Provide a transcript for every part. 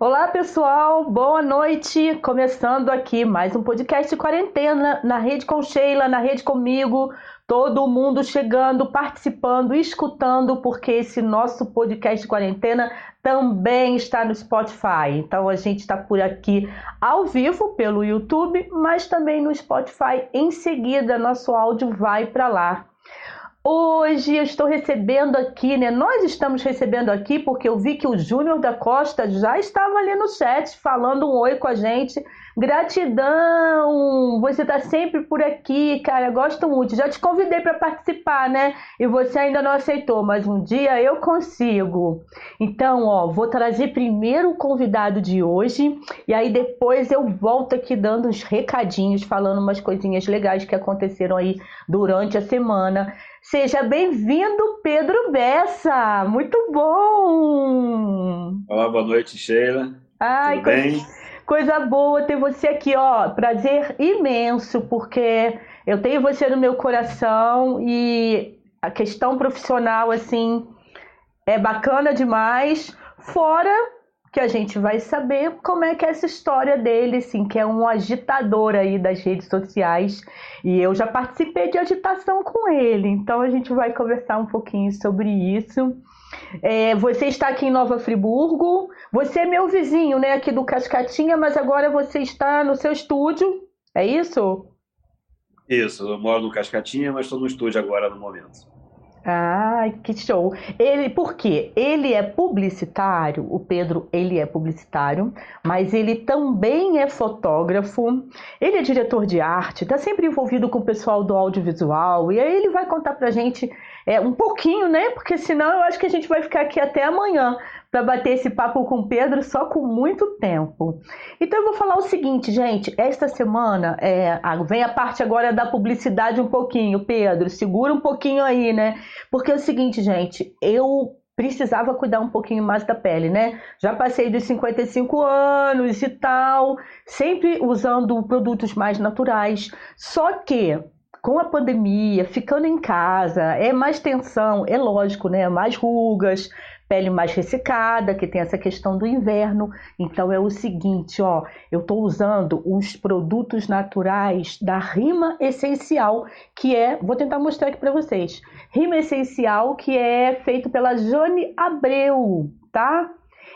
Olá, pessoal, boa noite. Começando aqui mais um podcast de quarentena na rede com Sheila, na rede comigo. Todo mundo chegando, participando, escutando, porque esse nosso podcast de quarentena também está no Spotify. Então a gente está por aqui ao vivo pelo YouTube, mas também no Spotify. Em seguida, nosso áudio vai para lá. Hoje eu estou recebendo aqui, né? Nós estamos recebendo aqui porque eu vi que o Júnior da Costa já estava ali no chat falando um oi com a gente. Gratidão! Você está sempre por aqui, cara. Gosto muito. Já te convidei para participar, né? E você ainda não aceitou, mas um dia eu consigo. Então, ó, vou trazer primeiro o convidado de hoje e aí depois eu volto aqui dando uns recadinhos, falando umas coisinhas legais que aconteceram aí durante a semana. Seja bem-vindo, Pedro Bessa. Muito bom. Olá, boa noite, Sheila. Ai, Tudo bem? Coisa boa ter você aqui, ó. Prazer imenso, porque eu tenho você no meu coração e a questão profissional, assim, é bacana demais. Fora que a gente vai saber como é que é essa história dele, sim, que é um agitador aí das redes sociais. E eu já participei de agitação com ele, então a gente vai conversar um pouquinho sobre isso. É, você está aqui em Nova Friburgo. Você é meu vizinho, né, aqui do Cascatinha, mas agora você está no seu estúdio, é isso? Isso, eu moro no Cascatinha, mas estou no estúdio agora no momento. Ai, que show. Ele, por quê? Ele é publicitário, o Pedro, ele é publicitário, mas ele também é fotógrafo, ele é diretor de arte, está sempre envolvido com o pessoal do audiovisual, e aí ele vai contar pra gente é, um pouquinho, né? Porque senão eu acho que a gente vai ficar aqui até amanhã para bater esse papo com o Pedro só com muito tempo. Então eu vou falar o seguinte, gente. Esta semana é, vem a parte agora da publicidade um pouquinho, Pedro. Segura um pouquinho aí, né? Porque é o seguinte, gente. Eu precisava cuidar um pouquinho mais da pele, né? Já passei dos 55 anos e tal, sempre usando produtos mais naturais. Só que com a pandemia, ficando em casa, é mais tensão, é lógico, né? Mais rugas, pele mais ressecada, que tem essa questão do inverno. Então é o seguinte, ó, eu estou usando uns produtos naturais da Rima Essencial, que é, vou tentar mostrar aqui para vocês. Rima Essencial, que é feito pela Jane Abreu, tá?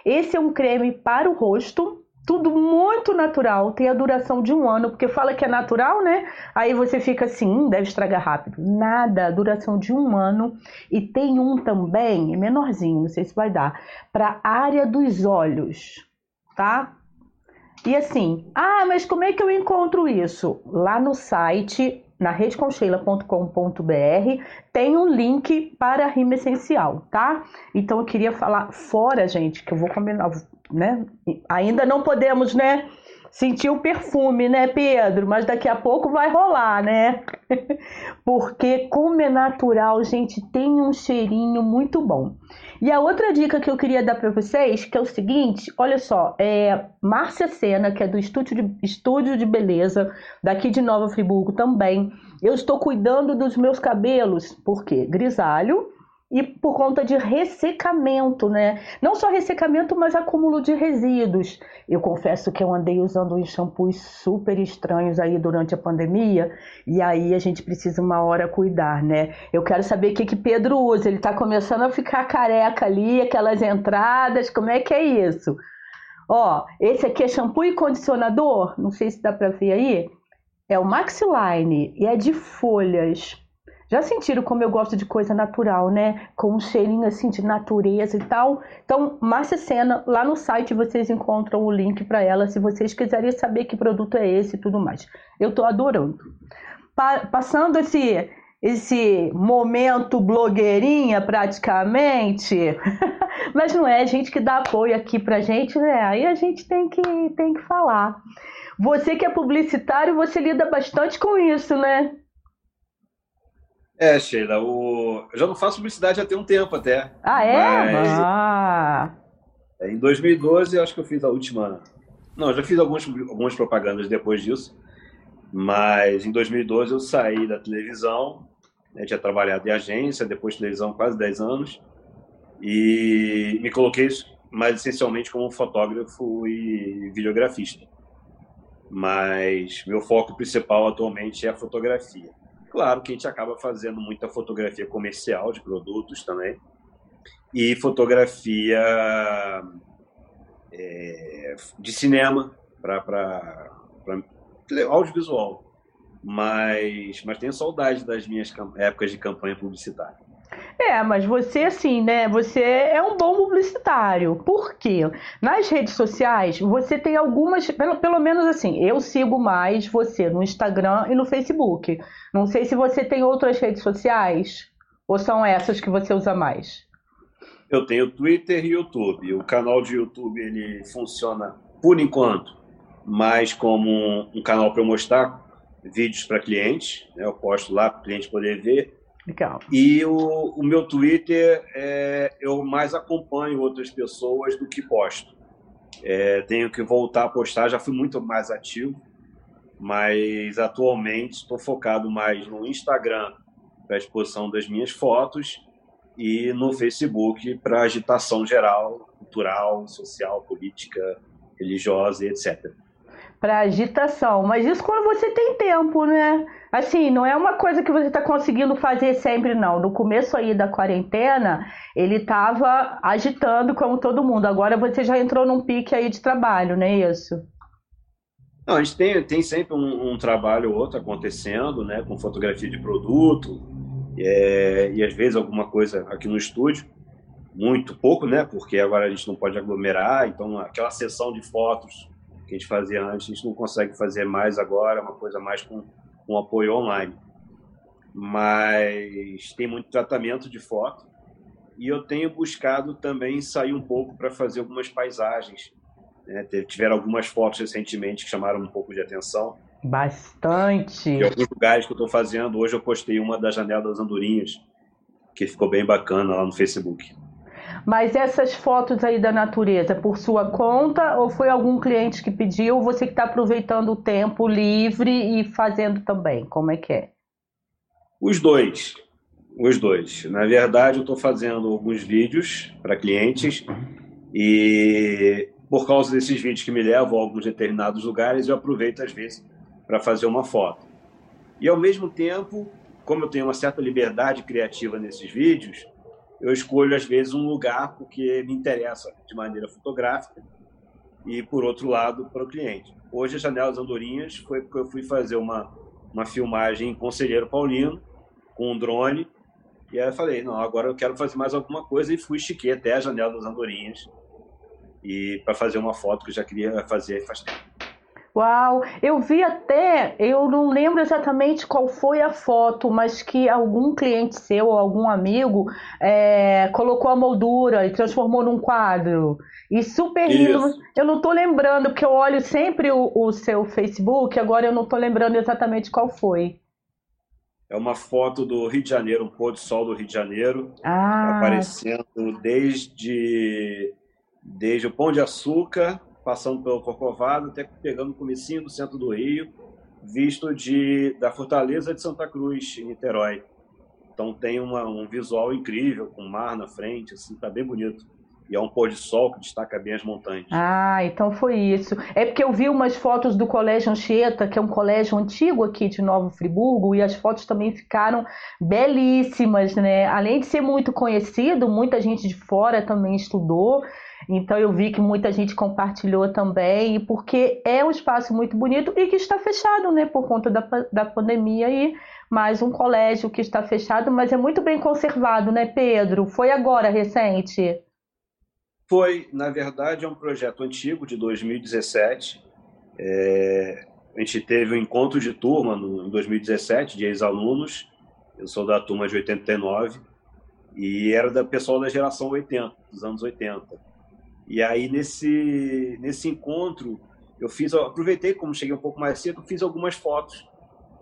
Esse é um creme para o rosto, tudo muito natural, tem a duração de um ano, porque fala que é natural, né? Aí você fica assim, hum, deve estragar rápido. Nada, duração de um ano. E tem um também, menorzinho, não sei se vai dar, para área dos olhos, tá? E assim, ah, mas como é que eu encontro isso? Lá no site, na redeconcheila.com.br, tem um link para a rima essencial, tá? Então eu queria falar fora, gente, que eu vou combinar, né? Ainda não podemos, né? Sentir o perfume, né, Pedro? Mas daqui a pouco vai rolar, né? Porque como é natural, gente, tem um cheirinho muito bom. E a outra dica que eu queria dar para vocês, que é o seguinte, olha só, é Márcia Sena, que é do Estúdio de, Estúdio de Beleza, daqui de Nova Friburgo também. Eu estou cuidando dos meus cabelos, porque grisalho, e por conta de ressecamento, né? Não só ressecamento, mas acúmulo de resíduos. Eu confesso que eu andei usando uns shampoos super estranhos aí durante a pandemia, e aí a gente precisa uma hora cuidar, né? Eu quero saber o que, que Pedro usa. Ele tá começando a ficar careca ali, aquelas entradas, como é que é isso? Ó, esse aqui é shampoo e condicionador, não sei se dá para ver aí. É o Maxiline e é de folhas. Já sentiram como eu gosto de coisa natural, né? Com um cheirinho assim de natureza e tal. Então, Márcia Sena, lá no site vocês encontram o link para ela se vocês quiserem saber que produto é esse e tudo mais. Eu tô adorando. Pa passando esse esse momento blogueirinha praticamente, mas não é gente que dá apoio aqui pra gente, né? Aí a gente tem que tem que falar. Você que é publicitário, você lida bastante com isso, né? É, Sheila, o... eu já não faço publicidade há tem um tempo até. Ah, é? Mas... Ah. Em 2012, eu acho que eu fiz a última. Não, eu já fiz algumas, algumas propagandas depois disso, mas em 2012 eu saí da televisão, né, tinha trabalhado em agência, depois de televisão quase 10 anos, e me coloquei mas essencialmente como fotógrafo e videografista. Mas meu foco principal atualmente é a fotografia. Claro que a gente acaba fazendo muita fotografia comercial de produtos também e fotografia é, de cinema para audiovisual. Mas, mas tenho saudade das minhas épocas de campanha publicitária. É, mas você, assim, né? Você é um bom publicitário. Por quê? Nas redes sociais, você tem algumas. Pelo, pelo menos assim, eu sigo mais você no Instagram e no Facebook. Não sei se você tem outras redes sociais. Ou são essas que você usa mais? Eu tenho Twitter e YouTube. O canal de YouTube ele funciona, por enquanto, mais como um, canal para eu mostrar vídeos para clientes. Né? Eu posto lá para o cliente poder ver Legal. E o, o meu Twitter, é, eu mais acompanho outras pessoas do que posto. É, tenho que voltar a postar, já fui muito mais ativo, mas atualmente estou focado mais no Instagram para a exposição das minhas fotos e no Facebook para agitação geral, cultural, social, política, religiosa e etc para agitação. Mas isso quando você tem tempo, né? Assim, não é uma coisa que você está conseguindo fazer sempre, não. No começo aí da quarentena, ele estava agitando como todo mundo. Agora você já entrou num pique aí de trabalho, não é isso? Não, a gente tem, tem sempre um, um trabalho ou outro acontecendo, né? Com fotografia de produto é, e às vezes alguma coisa aqui no estúdio. Muito pouco, né? Porque agora a gente não pode aglomerar, então aquela sessão de fotos que a gente fazia antes, a gente não consegue fazer mais agora, é uma coisa mais com, com apoio online. Mas tem muito tratamento de foto e eu tenho buscado também sair um pouco para fazer algumas paisagens. Né? Tiveram algumas fotos recentemente que chamaram um pouco de atenção. Bastante! Em alguns lugares que eu estou fazendo, hoje eu postei uma da Janela das Andorinhas, que ficou bem bacana lá no Facebook. Mas essas fotos aí da natureza, por sua conta ou foi algum cliente que pediu? Você que está aproveitando o tempo livre e fazendo também? Como é que é? Os dois. Os dois. Na verdade, eu estou fazendo alguns vídeos para clientes e por causa desses vídeos que me levam a alguns determinados lugares, eu aproveito às vezes para fazer uma foto. E ao mesmo tempo, como eu tenho uma certa liberdade criativa nesses vídeos, eu escolho, às vezes, um lugar porque me interessa de maneira fotográfica e, por outro lado, para o cliente. Hoje, a Janelas Andorinhas foi porque eu fui fazer uma, uma filmagem em Conselheiro Paulino, com um drone, e aí eu falei, não, agora eu quero fazer mais alguma coisa, e fui estiquei até a Janela das Andorinhas e para fazer uma foto que eu já queria fazer faz tempo. Uau! Eu vi até, eu não lembro exatamente qual foi a foto, mas que algum cliente seu ou algum amigo é, colocou a moldura e transformou num quadro. E super lindo. Eu não estou lembrando, porque eu olho sempre o, o, seu Facebook, agora eu não estou lembrando exatamente qual foi. É uma foto do Rio de Janeiro, um pôr do sol do Rio de Janeiro, ah. aparecendo desde, desde o Pão de Açúcar passando pelo Corcovado, até pegando o comecinho do centro do Rio, visto de, da Fortaleza de Santa Cruz, em Niterói. Então tem uma, um visual incrível, com mar na frente, assim, tá bem bonito. E é um pôr de sol que destaca bem as montanhas. Ah, então foi isso. É porque eu vi umas fotos do Colégio Anchieta, que é um colégio antigo aqui de Novo Friburgo, e as fotos também ficaram belíssimas, né? Além de ser muito conhecido, muita gente de fora também estudou. Então eu vi que muita gente compartilhou também, porque é um espaço muito bonito e que está fechado, né, por conta da, da pandemia e mais um colégio que está fechado, mas é muito bem conservado, né, Pedro? Foi agora recente? Foi, na verdade, é um projeto antigo de 2017. É, a gente teve um encontro de turma no, em 2017 de ex-alunos. Eu sou da turma de 89 e era da pessoal da geração 80, dos anos 80. E aí, nesse, nesse encontro, eu fiz, eu aproveitei, como cheguei um pouco mais cedo, fiz algumas fotos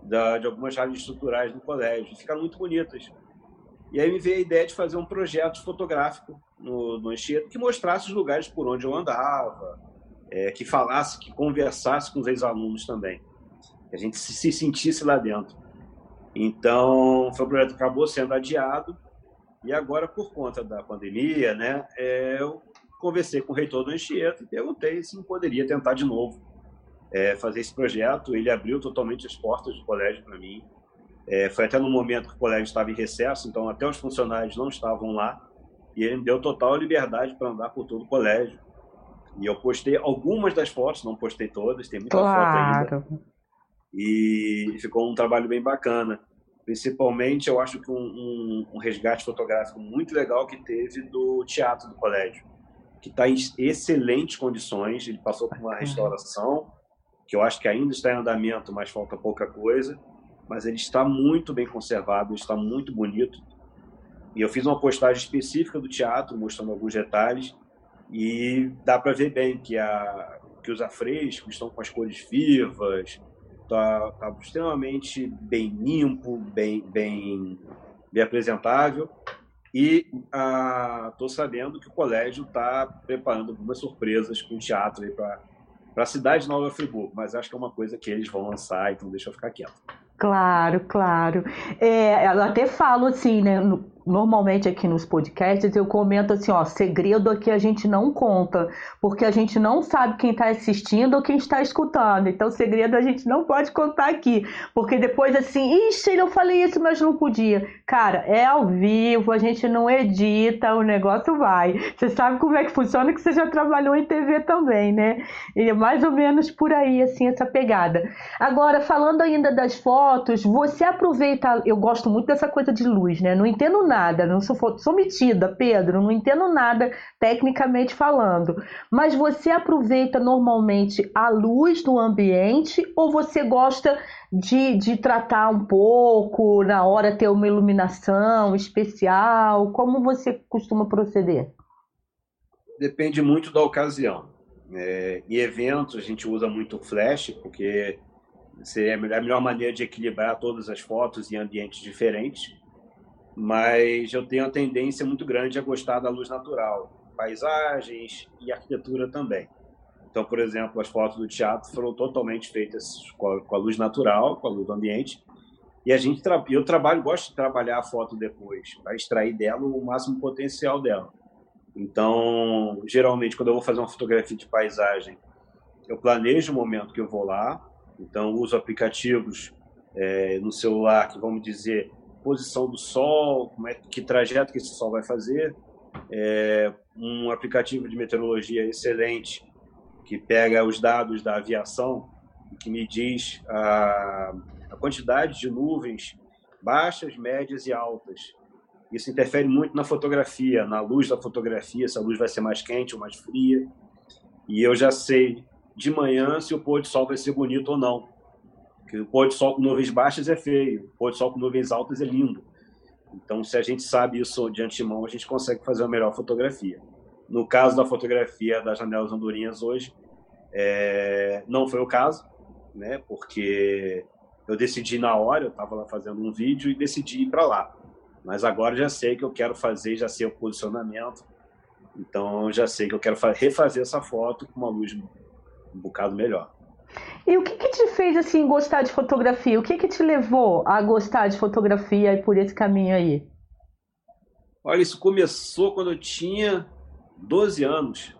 da, de algumas rádios estruturais do colégio. Ficaram muito bonitas. E aí me veio a ideia de fazer um projeto fotográfico no, no Anchieta que mostrasse os lugares por onde eu andava, é, que falasse, que conversasse com os ex-alunos também. Que a gente se, se, sentisse lá dentro. Então, foi um projeto que acabou sendo adiado. E agora, por conta da pandemia, né, é, eu conversei com o reitor do Anchieta e perguntei se não poderia tentar de novo é, fazer esse projeto. Ele abriu totalmente as portas do colégio para mim. É, foi até no momento que o colégio estava em recesso, então até os funcionários não estavam lá. E ele me deu total liberdade para andar por todo o colégio. E eu postei algumas das fotos, não postei todas, tem muita claro. foto ainda. E ficou um trabalho bem bacana. Principalmente, eu acho que um, um, um resgate fotográfico muito legal que teve do teatro do colégio, que está em excelentes condições. Ele passou por uma restauração, que eu acho que ainda está em andamento, mas falta pouca coisa. Mas ele está muito bem conservado, está muito bonito. E eu fiz uma postagem específica do teatro, mostrando alguns detalhes. E dá para ver bem que, a, que os afrescos estão com as cores vivas, tá, tá extremamente bem limpo, bem, bem, bem apresentável. E estou ah, sabendo que o colégio está preparando algumas surpresas com o teatro para a cidade de Nova Friburgo, mas acho que é uma coisa que eles vão lançar, então deixa eu ficar quieto. Claro, claro. É, eu até falo assim, né? Normalmente aqui nos podcasts eu comento assim, ó, segredo aqui a gente não conta, porque a gente não sabe quem está assistindo ou quem está escutando. Então, segredo a gente não pode contar aqui, porque depois assim, ixi, eu falei isso, mas não podia. Cara, é ao vivo, a gente não edita, o negócio vai. Você sabe como é que funciona, que você já trabalhou em TV também, né? E é mais ou menos por aí, assim, essa pegada. Agora, falando ainda das fotos, você aproveita, eu gosto muito dessa coisa de luz, né? Não entendo nada, não sou, sou metida, Pedro, não entendo nada tecnicamente falando. Mas você aproveita normalmente a luz do ambiente ou você gosta de, de tratar um pouco, na hora ter uma iluminação especial? Como você costuma proceder? Depende muito da ocasião. É, em eventos a gente usa muito flash, porque seria a melhor maneira de equilibrar todas as fotos em ambientes diferentes mas eu tenho a tendência muito grande a gostar da luz natural, paisagens e arquitetura também. Então, por exemplo, as fotos do teatro foram totalmente feitas com a, com a luz natural, com a luz do ambiente. E a gente eu trabalho, gosto de trabalhar a foto depois, para extrair dela o máximo potencial dela. Então, geralmente, quando eu vou fazer uma fotografia de paisagem, eu planejo o momento que eu vou lá. Então, uso aplicativos é, no celular que, vamos dizer, posição do Sol, como é, que trajeto que esse Sol vai fazer. É um aplicativo de meteorologia excelente que pega os dados da aviação e que me diz a, a quantidade de nuvens baixas, médias e altas. Isso interfere muito na fotografia, na luz da fotografia, se a luz vai ser mais quente ou mais fria. E eu já sei de manhã se o pôr do sol vai ser bonito ou não. Que o pôr do sol com nuvens baixas é feio, o pôr do sol com nuvens altas é lindo. Então, se a gente sabe isso de antemão, a gente consegue fazer uma melhor fotografia. No caso da fotografia das janelas andorinhas hoje, é... não foi o caso, né? Porque eu decidi na hora, eu estava lá fazendo um vídeo e decidi ir para lá. Mas agora já sei que eu quero fazer, já sei o posicionamento. Então, já sei que eu quero refazer essa foto com uma luz um bocado melhor. E o que, que te fez assim gostar de fotografia? O que, que te levou a gostar de fotografia e por esse caminho aí? Olha, isso começou quando eu tinha 12 anos.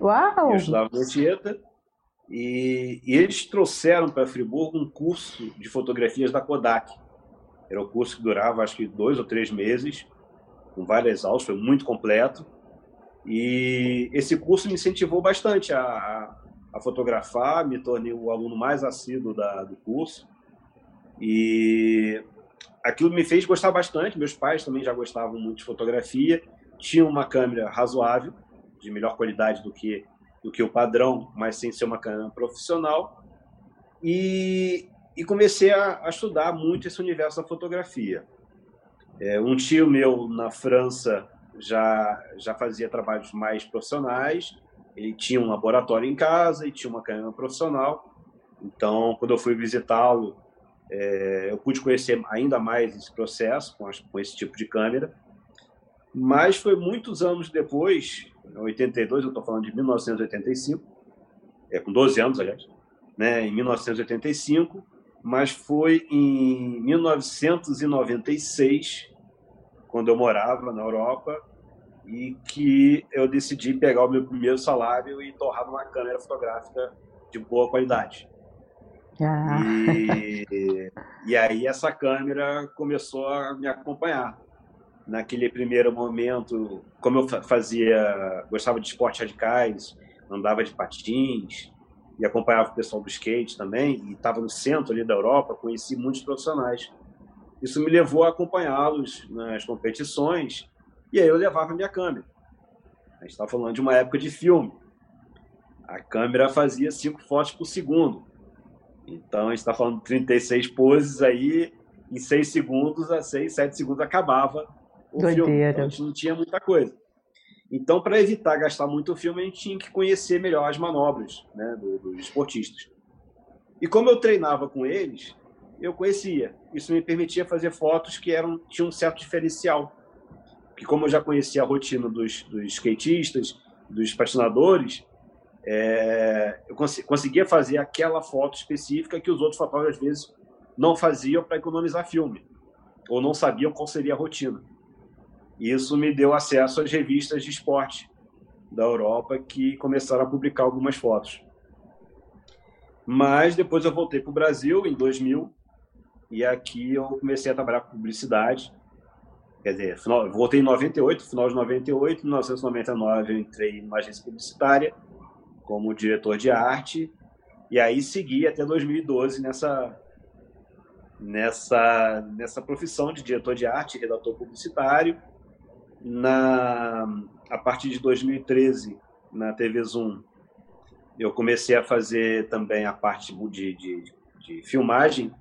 Uau! Eu estudava no Tieta e, e eles trouxeram para Friburgo um curso de fotografias da Kodak. Era um curso que durava acho que dois ou três meses, com várias aulas, foi muito completo. E esse curso me incentivou bastante a, a a fotografar, me tornei o aluno mais assíduo da, do curso. E aquilo me fez gostar bastante. Meus pais também já gostavam muito de fotografia. Tinha uma câmera razoável, de melhor qualidade do que, do que o padrão, mas sem ser uma câmera profissional. E, e comecei a, a estudar muito esse universo da fotografia. É, um tio meu na França já, já fazia trabalhos mais profissionais ele tinha um laboratório em casa e tinha uma câmera profissional. Então, quando eu fui visitá-lo, é, eu pude conhecer ainda mais esse processo com, com, esse tipo de câmera. Mas foi muitos anos depois, em 82, eu estou falando de 1985, é, com 12 anos, aliás, né, em 1985, mas foi em 1996, quando eu morava na Europa, e que eu decidi pegar o meu primeiro salário e torrar numa câmera fotográfica de boa qualidade. Ah. E, e aí essa câmera começou a me acompanhar. Naquele primeiro momento, como eu fazia, gostava de esportes radicais, andava de patins e acompanhava o pessoal do skate também, e estava no centro ali da Europa, conheci muitos profissionais. Isso me levou a acompanhá-los nas competições, e aí eu levava a minha câmera. A gente está falando de uma época de filme. A câmera fazia cinco fotos por segundo. Então, a gente está falando de 36 poses aí, em 6 segundos, a 6, 7 segundos acabava o Doideira. filme. Então, a gente não tinha muita coisa. Então, para evitar gastar muito o filme, a gente tinha que conhecer melhor as manobras né, dos, dos esportistas. E como eu treinava com eles, eu conhecia. Isso me permitia fazer fotos que eram tinham um certo diferencial. Que como eu já conhecia a rotina dos, dos skatistas, dos patinadores, é, eu cons conseguia fazer aquela foto específica que os outros fotógrafos às vezes não faziam para economizar filme ou não sabiam qual seria a rotina. E isso me deu acesso às revistas de esporte da Europa que começaram a publicar algumas fotos. Mas depois eu voltei para o Brasil em 2000 e aqui eu comecei a trabalhar com publicidade. Quer dizer, voltei em 98, final de 98, em 1999 eu entrei numa agência publicitária como diretor de arte e aí segui até 2012 nessa nessa nessa profissão de diretor de arte, redator publicitário. Na a partir de 2013 na TV Zoom eu comecei a fazer também a parte de, de, de filmagem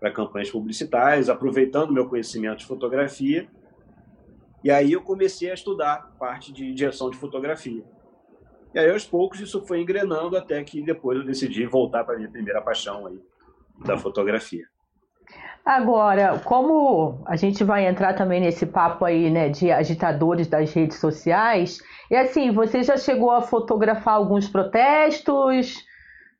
para campanhas publicitárias, aproveitando meu conhecimento de fotografia. E aí eu comecei a estudar parte de direção de fotografia. E aí, aos poucos, isso foi engrenando até que depois eu decidi voltar para a minha primeira paixão aí, da fotografia. Agora, como a gente vai entrar também nesse papo aí, né, de agitadores das redes sociais, e assim, você já chegou a fotografar alguns protestos,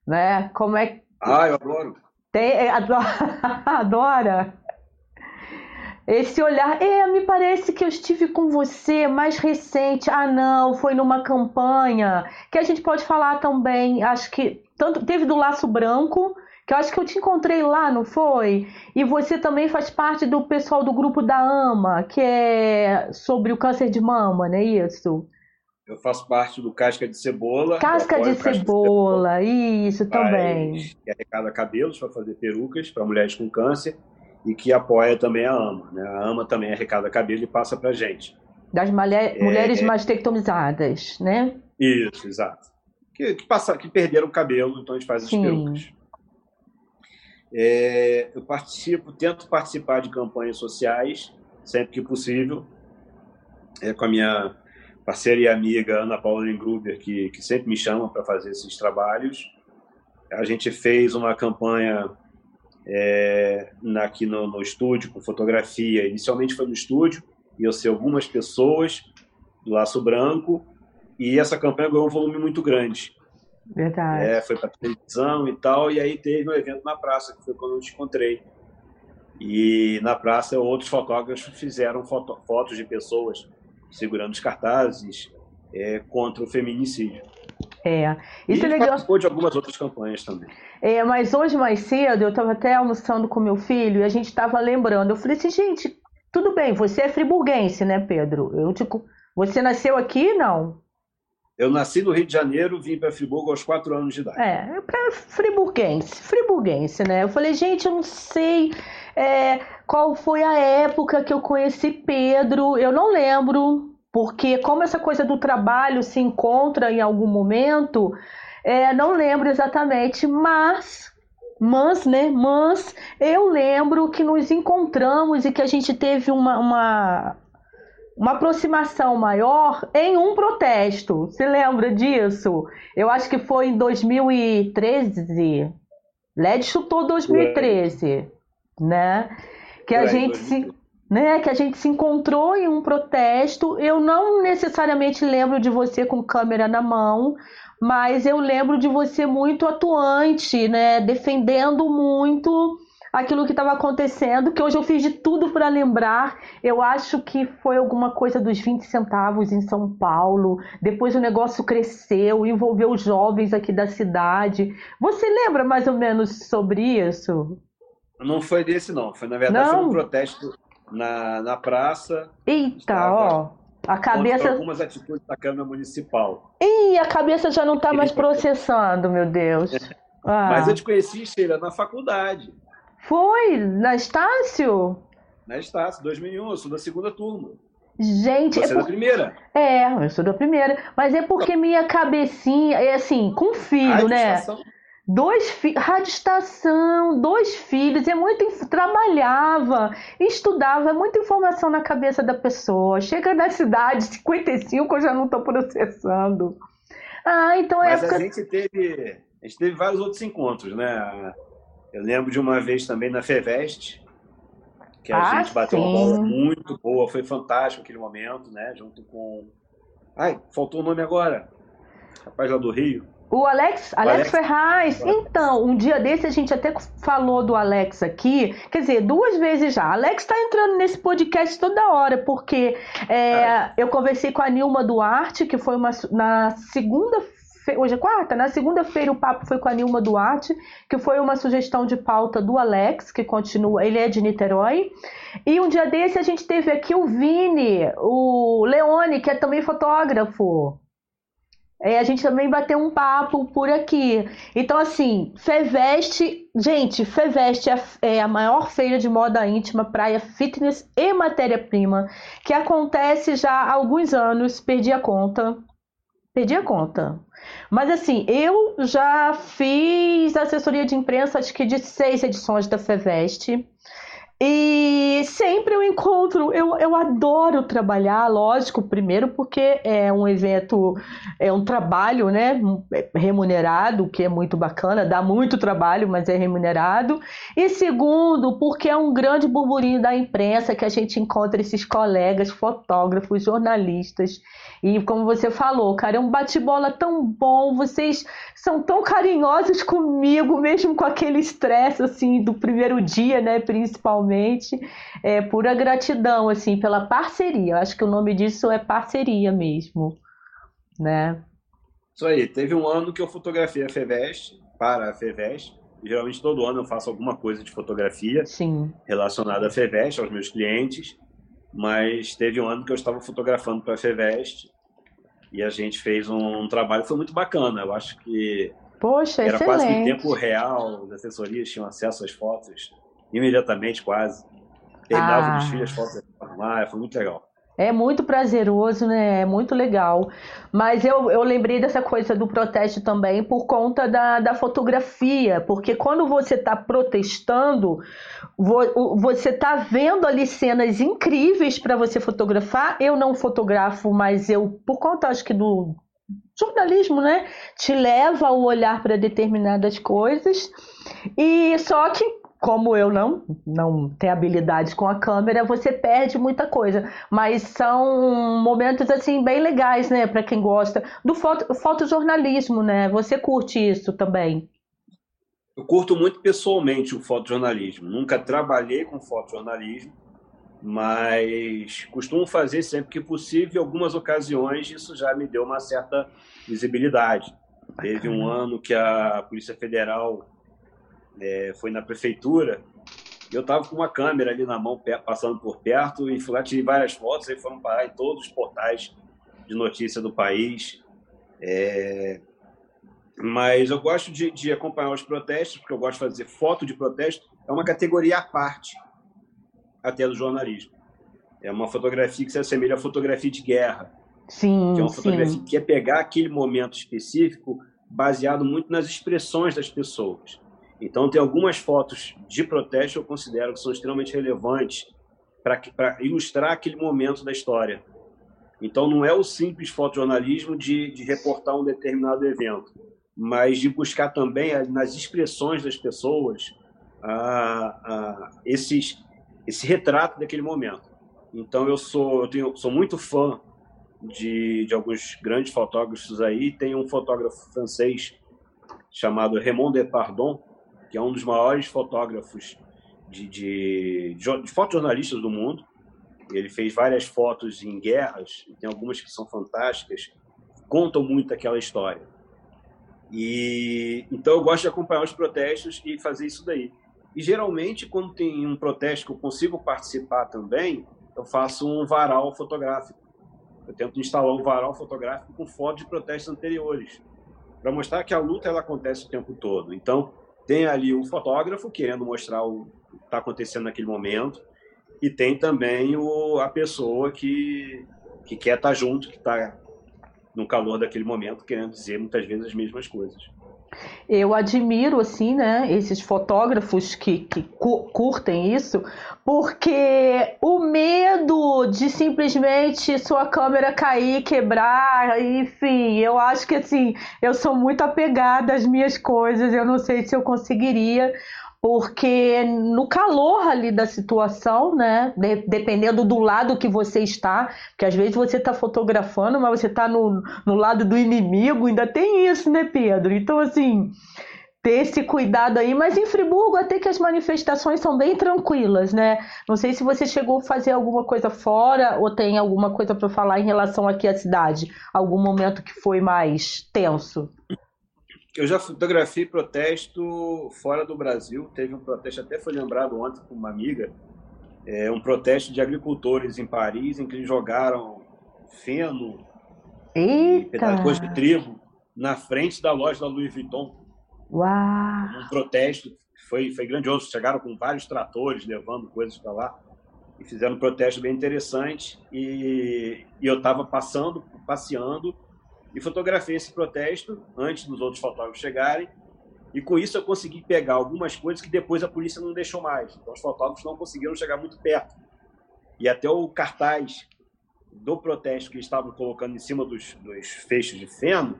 né? Como é Ah, eu adoro. Tem, é, adora. Esse olhar, é, me parece que eu estive com você mais recente. Ah, não, foi numa campanha que a gente pode falar também. Acho que tanto teve do Laço Branco, que eu acho que eu te encontrei lá, não foi? E você também faz parte do pessoal do grupo da AMA, que é sobre o câncer de mama, não é isso? Eu faço parte do Casca de Cebola. Casca, de, Casca cebola, de Cebola, isso também. Que arrecada cabelos para fazer perucas para mulheres com câncer e que apoia também a AMA. Né? A AMA também arrecada cabelo e passa para gente. Das mulher, é, mulheres mastectomizadas, né? Isso, exato. Que, que, passa, que perderam o cabelo, então a gente faz as Sim. perucas. É, eu participo, tento participar de campanhas sociais sempre que possível, é, com a minha parceira e amiga Ana Paula Gruber, que, que sempre me chama para fazer esses trabalhos. A gente fez uma campanha é, aqui no, no, estúdio com fotografia. Inicialmente foi no estúdio, eu sei algumas pessoas do Laço Branco, e essa campanha ganhou um volume muito grande. Verdade. É, foi para televisão e tal, e aí teve um evento na praça, que foi quando eu te encontrei. E na praça, outros fotógrafos fizeram foto, fotos de pessoas segurando os cartazes é, contra o feminicídio. É, isso e é legal. participou de algumas outras campanhas também. É, mas hoje mais cedo eu estava até almoçando com meu filho e a gente estava lembrando. Eu falei assim, gente, tudo bem, você é friburguense, né, Pedro? Eu tipo, você nasceu aqui, não? Eu nasci no Rio de Janeiro, vim para Friburgo aos quatro anos de idade. É, para friburguense, friburguense, né? Eu falei, gente, eu não sei é, qual foi a época que eu conheci Pedro, eu não lembro, porque como essa coisa do trabalho se encontra em algum momento, é, não lembro exatamente, mas mas, né? Mas eu lembro que nos encontramos e que a gente teve uma, uma, uma aproximação maior em um protesto. Se lembra disso? Eu acho que foi em 2013. LED chutou 2013, né? Que a gente se né, que a gente se encontrou em um protesto. Eu não necessariamente lembro de você com câmera na mão, mas eu lembro de você muito atuante, né, defendendo muito aquilo que estava acontecendo, que hoje eu fiz de tudo para lembrar. Eu acho que foi alguma coisa dos 20 centavos em São Paulo. Depois o negócio cresceu, envolveu os jovens aqui da cidade. Você lembra mais ou menos sobre isso? Não foi desse, não. Foi, na verdade, foi um protesto na, na praça. Eita, ó. A cabeça. Algumas atitudes da Câmara Municipal. Ih, a cabeça já não está mais processando, meu Deus. Ah. Mas eu te conheci, Sheila, na faculdade. Foi? Na Estácio? Na Estácio, 2001. Eu sou da segunda turma. Gente, Você é, por... da primeira? É, eu sou da primeira. Mas é porque minha cabecinha, é assim, com filho, né? Dois filhos, dois filhos, é muito trabalhava, estudava, é muita informação na cabeça da pessoa. Chega na cidade, 55 eu já não estou processando. Ah, então é Mas época... a gente teve, a gente teve vários outros encontros, né? Eu lembro de uma vez também na Feveste, que a ah, gente bateu sim. uma bola muito boa, foi fantástico aquele momento, né? Junto com. Ai, faltou o nome agora. Rapaz lá do Rio. O Alex, Alex, Alex Ferraz. Então, um dia desse a gente até falou do Alex aqui, quer dizer, duas vezes já. Alex está entrando nesse podcast toda hora, porque é, eu conversei com a Nilma Duarte, que foi uma, na segunda hoje é quarta, na segunda-feira o papo foi com a Nilma Duarte, que foi uma sugestão de pauta do Alex, que continua, ele é de Niterói. E um dia desse a gente teve aqui o Vini, o Leone, que é também fotógrafo. É, a gente também bateu um papo por aqui. Então, assim, Feveste, gente, Feveste é, é a maior feira de moda íntima, praia, fitness e matéria-prima, que acontece já há alguns anos, perdi a conta. Perdi a conta. Mas assim, eu já fiz assessoria de imprensa, acho que de seis edições da Feveste. E sempre eu encontro, eu, eu adoro trabalhar, lógico, primeiro porque é um evento, é um trabalho, né, remunerado, que é muito bacana, dá muito trabalho, mas é remunerado. E segundo, porque é um grande burburinho da imprensa que a gente encontra esses colegas, fotógrafos, jornalistas e como você falou, cara, é um bate-bola tão bom, vocês são tão carinhosos comigo, mesmo com aquele estresse, assim, do primeiro dia, né, principalmente. É pura gratidão, assim, pela parceria. Eu acho que o nome disso é parceria mesmo, né? Isso aí. Teve um ano que eu fotografei a FEVEST, para a FEVEST. Geralmente todo ano eu faço alguma coisa de fotografia Sim. relacionada à FEVEST, aos meus clientes mas teve um ano que eu estava fotografando para a FEVEST e a gente fez um trabalho foi muito bacana. Eu acho que Poxa, era excelente. quase que em tempo real, as assessorias tinham acesso às fotos imediatamente, quase. Terminava ah. o desfile, as fotos lá, foi muito legal. É muito prazeroso, né? É muito legal. Mas eu, eu lembrei dessa coisa do protesto também por conta da, da fotografia, porque quando você está protestando, você está vendo ali cenas incríveis para você fotografar. Eu não fotografo, mas eu, por conta, acho que do jornalismo, né? Te leva o olhar para determinadas coisas. E só que como eu não não tenho habilidade com a câmera, você perde muita coisa. Mas são momentos assim bem legais, né, para quem gosta do foto, fotojornalismo, né? Você curte isso também? Eu curto muito pessoalmente o fotojornalismo. Nunca trabalhei com fotojornalismo, mas costumo fazer sempre que possível. Em algumas ocasiões isso já me deu uma certa visibilidade. Teve um ano que a Polícia Federal é, foi na prefeitura, eu estava com uma câmera ali na mão, passando por perto, e fui lá, tirei várias fotos, e foram parar em todos os portais de notícia do país. É... Mas eu gosto de, de, acompanhar os protestos, porque eu gosto de fazer foto de protesto. É uma categoria à parte, até do jornalismo. É uma fotografia que se assemelha à fotografia de guerra. Sim, que é uma fotografia sim. que é pegar aquele momento específico baseado muito nas expressões das pessoas. Então, tem algumas fotos de protesto que eu considero que são extremamente relevantes para ilustrar aquele momento da história. Então, não é o simples fotojornalismo de, de reportar um determinado evento, mas de buscar também nas expressões das pessoas esses, esse retrato daquele momento. Então, eu sou, eu tenho, sou muito fã de, de alguns grandes fotógrafos aí. Tem um fotógrafo francês chamado Raymond Depardon, que é um dos maiores fotógrafos de, de, de, de fotojornalistas do mundo. Ele fez várias fotos em guerras, tem algumas que são fantásticas, contam muito aquela história. E então eu gosto de acompanhar os protestos e fazer isso daí. E geralmente quando tem um protesto que eu consigo participar também, eu faço um varal fotográfico. Eu tento instalar um varal fotográfico com fotos de protestos anteriores, para mostrar que a luta ela acontece o tempo todo. Então, tem ali o fotógrafo querendo mostrar o que está acontecendo naquele momento, e tem também o, a pessoa que, que quer estar tá junto, que está no calor daquele momento, querendo dizer muitas vezes as mesmas coisas. Eu admiro, assim, né, esses fotógrafos que, que curtem isso, porque o medo de simplesmente sua câmera cair, quebrar, enfim, eu acho que, assim, eu sou muito apegada às minhas coisas, eu não sei se eu conseguiria, porque no calor ali da situação, né, de, dependendo do lado que você está, porque às vezes você está fotografando, mas você está no, no lado do inimigo, ainda tem isso, né, Pedro? Então, assim, ter esse cuidado aí, mas em Friburgo até que as manifestações são bem tranquilas, né? Não sei se você chegou a fazer alguma coisa fora ou tem alguma coisa para falar em relação aqui à cidade, algum momento que foi mais tenso eu já fotografei protesto fora do Brasil. Teve um protesto, até foi lembrado ontem com uma amiga, é, um protesto de agricultores em Paris, em que eles jogaram feno Eita. e pedaços de trigo na frente da loja da Louis Vuitton. Uau! Um protesto foi, foi grandioso. Chegaram com vários tratores levando coisas para lá e fizeram um protesto bem interessante. E, e eu estava passando, passeando e fotografei esse protesto antes dos outros fotógrafos chegarem. E com isso eu consegui pegar algumas coisas que depois a polícia não deixou mais. Então os fotógrafos não conseguiram chegar muito perto. E até o cartaz do protesto que estavam colocando em cima dos, dos feixes de feno,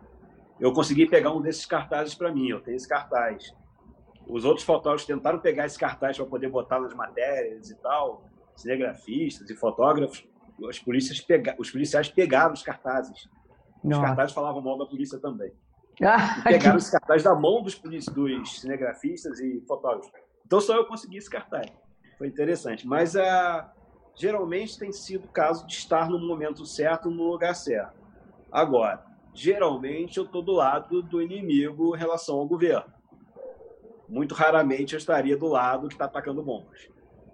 eu consegui pegar um desses cartazes para mim. Eu tenho esse cartaz. Os outros fotógrafos tentaram pegar esse cartaz para poder botar nas matérias e tal, cinegrafistas e fotógrafos. Os, polícias pega... os policiais pegaram os cartazes os cartazes falavam mal da polícia também. Ah, pegaram que... os cartazes da mão dos, dos cinegrafistas e fotógrafos. Então só eu consegui esse cartaz. Foi interessante. Mas uh, geralmente tem sido caso de estar no momento certo, no lugar certo. Agora, geralmente eu estou do lado do inimigo em relação ao governo. Muito raramente eu estaria do lado que está atacando bombas.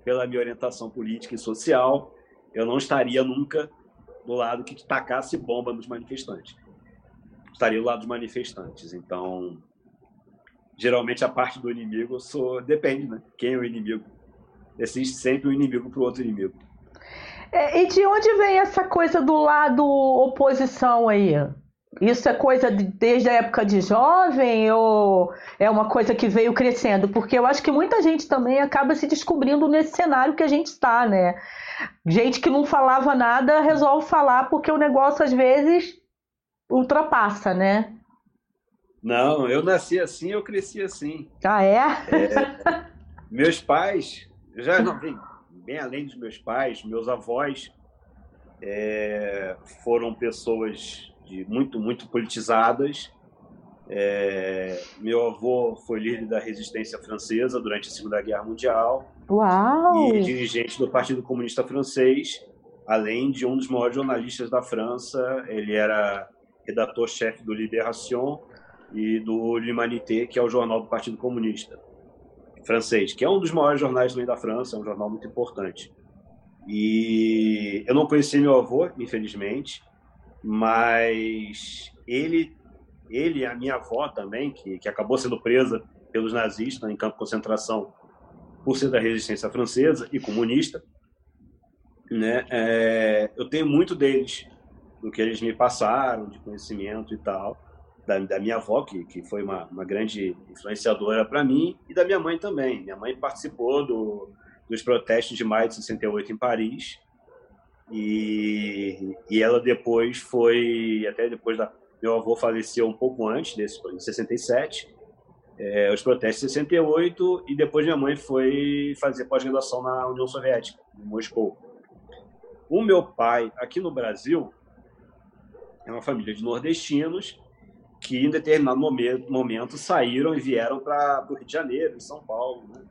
Pela minha orientação política e social, eu não estaria nunca do lado que tacasse bomba nos manifestantes. Estaria do lado dos manifestantes. Então, geralmente a parte do inimigo depende, né? Quem é o inimigo? Existe sempre um inimigo para o outro inimigo. É, e de onde vem essa coisa do lado oposição aí? Isso é coisa de, desde a época de jovem ou é uma coisa que veio crescendo? Porque eu acho que muita gente também acaba se descobrindo nesse cenário que a gente está, né? Gente que não falava nada resolve falar porque o negócio às vezes ultrapassa, né? Não, eu nasci assim, eu cresci assim. Ah, é? é meus pais, já não bem, bem além dos meus pais, meus avós é, foram pessoas de muito, muito politizadas. É, meu avô foi líder da resistência francesa durante a Segunda Guerra Mundial. Uau! E dirigente do Partido Comunista Francês, além de um dos maiores jornalistas da França. Ele era redator-chefe do Libération e do L'Humanité, que é o jornal do Partido Comunista francês, que é um dos maiores jornais também da França, é um jornal muito importante. E eu não conheci meu avô, infelizmente, mas ele, ele a minha avó também, que, que acabou sendo presa pelos nazistas em campo de concentração por ser da resistência francesa e comunista, né? É, eu tenho muito deles, do que eles me passaram, de conhecimento e tal, da, da minha avó, que, que foi uma, uma grande influenciadora para mim, e da minha mãe também. Minha mãe participou do, dos protestos de maio de 68 em Paris, e, e ela depois foi, até depois da. Meu avô faleceu um pouco antes desse, em 67, é, os protestos em 68 e depois minha mãe foi fazer pós-graduação na União Soviética, em Moscou. O meu pai, aqui no Brasil, é uma família de nordestinos que em determinado momento, momento saíram e vieram para o Rio de Janeiro, em São Paulo, né?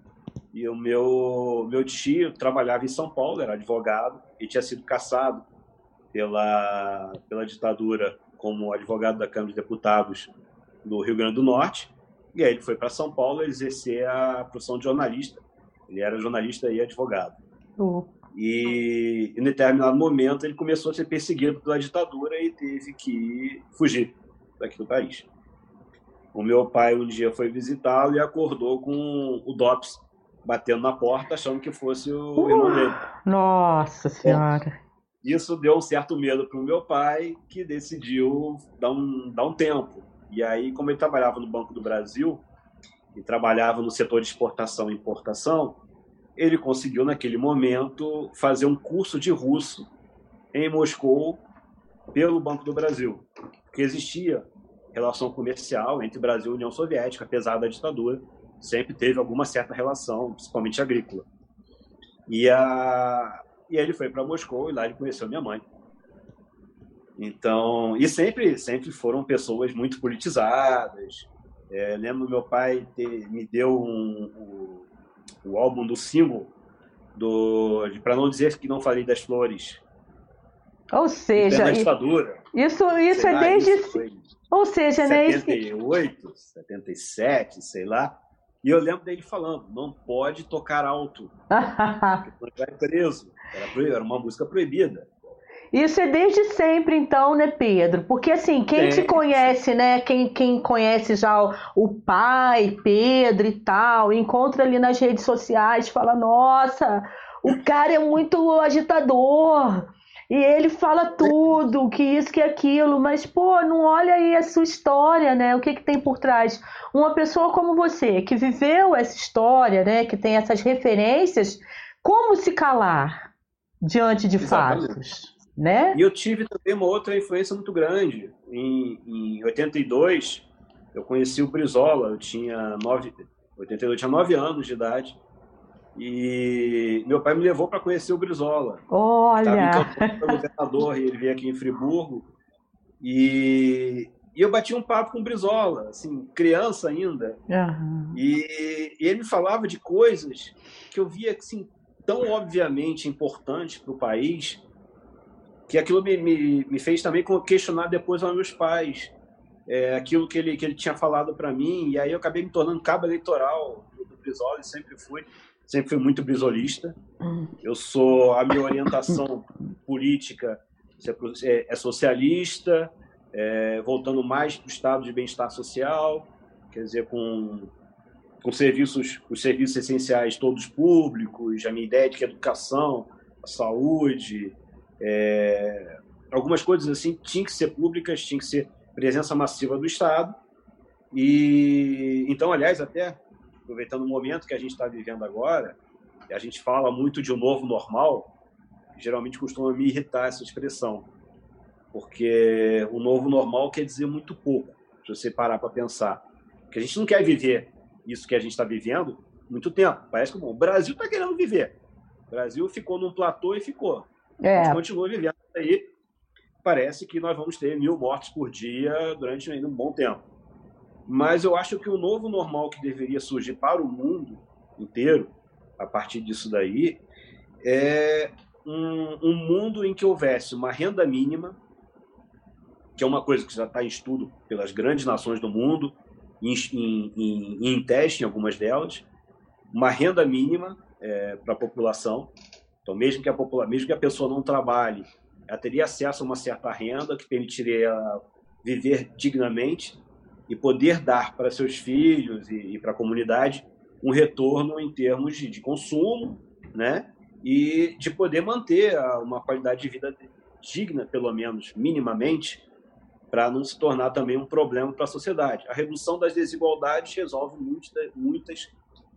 E o meu, meu tio trabalhava em São Paulo, era advogado, e tinha sido caçado pela, pela ditadura como advogado da Câmara de Deputados do Rio Grande do Norte. E aí ele foi para São Paulo exercer a profissão de jornalista. Ele era jornalista e advogado. Uhum. E em determinado momento ele começou a ser perseguido pela ditadura e teve que fugir daqui do país. O meu pai um dia foi visitá-lo e acordou com o DOPS batendo na porta, achando que fosse o uh, irmão dele. Nossa Senhora! Isso deu um certo medo para o meu pai, que decidiu dar um, dar um tempo. E aí, como ele trabalhava no Banco do Brasil e trabalhava no setor de exportação e importação, ele conseguiu, naquele momento, fazer um curso de russo em Moscou pelo Banco do Brasil. Porque existia relação comercial entre Brasil e União Soviética, apesar da ditadura, sempre teve alguma certa relação, principalmente agrícola. E, a... e aí ele foi para Moscou e lá ele conheceu minha mãe. Então, e sempre, sempre foram pessoas muito politizadas. É, lembro meu pai ter, me deu um, um, o álbum do símbolo do, para não dizer que não falei das flores. Ou seja, ditadura. Isso, isso é desde. Isso ou seja, 78, né? 77, sei lá. E eu lembro dele falando: não pode tocar alto, porque vai preso. Era, era uma música proibida. Isso é desde sempre, então, né, Pedro? Porque assim, quem te conhece, né? Quem, quem conhece já o, o, pai, Pedro e tal, encontra ali nas redes sociais, fala: nossa, o cara é muito agitador. E ele fala tudo, que isso, que aquilo, mas, pô, não olha aí a sua história, né? O que, que tem por trás. Uma pessoa como você, que viveu essa história, né? Que tem essas referências, como se calar diante de Exatamente. fatos? Né? E eu tive também uma outra influência muito grande. Em, em 82, eu conheci o Brizola, eu tinha nove, 82, eu tinha nove anos de idade. E meu pai me levou para conhecer o Brizola. Olha! Estava governador e ele veio aqui em Friburgo. E, e, eu bati um papo com o Brizola, assim, criança ainda. Uhum. E, e, ele me falava de coisas que eu via assim, tão obviamente importantes para o país, que aquilo me, me, me, fez também questionar depois aos meus pais. É, aquilo que ele, que ele tinha falado para mim, e aí eu acabei me tornando cabo eleitoral do Brizola e sempre fui sempre fui muito brisolista. Hum. Eu sou a minha orientação política é, é socialista, é, voltando mais para o estado de bem-estar social, quer dizer, com, com serviços, os serviços essenciais todos públicos, a minha ideia de que a educação, a saúde, é, algumas coisas assim tinham que ser públicas, tinha que ser presença massiva do Estado. E então, aliás, até aproveitando o momento que a gente está vivendo agora, e a gente fala muito de um novo normal, geralmente costuma me irritar essa expressão, porque o novo normal quer dizer muito pouco, se você parar para pensar. Porque a gente não quer viver isso que a gente está vivendo muito tempo. Parece que bom, o Brasil está querendo viver. O Brasil ficou num platô e ficou. É. A gente continua vivendo aí. Parece que nós vamos ter mil mortes por dia durante ainda um bom tempo. Mas eu acho que o novo normal que deveria surgir para o mundo inteiro, a partir disso daí, é um, um mundo em que houvesse uma renda mínima, que é uma coisa que já está em estudo pelas grandes nações do mundo, em, em, em, em teste em algumas delas, uma renda mínima é, para a população. Então, mesmo que a, popula mesmo que a pessoa não trabalhe, ela teria acesso a uma certa renda que permitiria viver dignamente e poder dar para seus filhos e, e para a comunidade um retorno em termos de, de, consumo, né? E de poder manter uma qualidade de vida digna, pelo menos minimamente, para não se tornar também um problema para a sociedade. A redução das desigualdades resolve muitas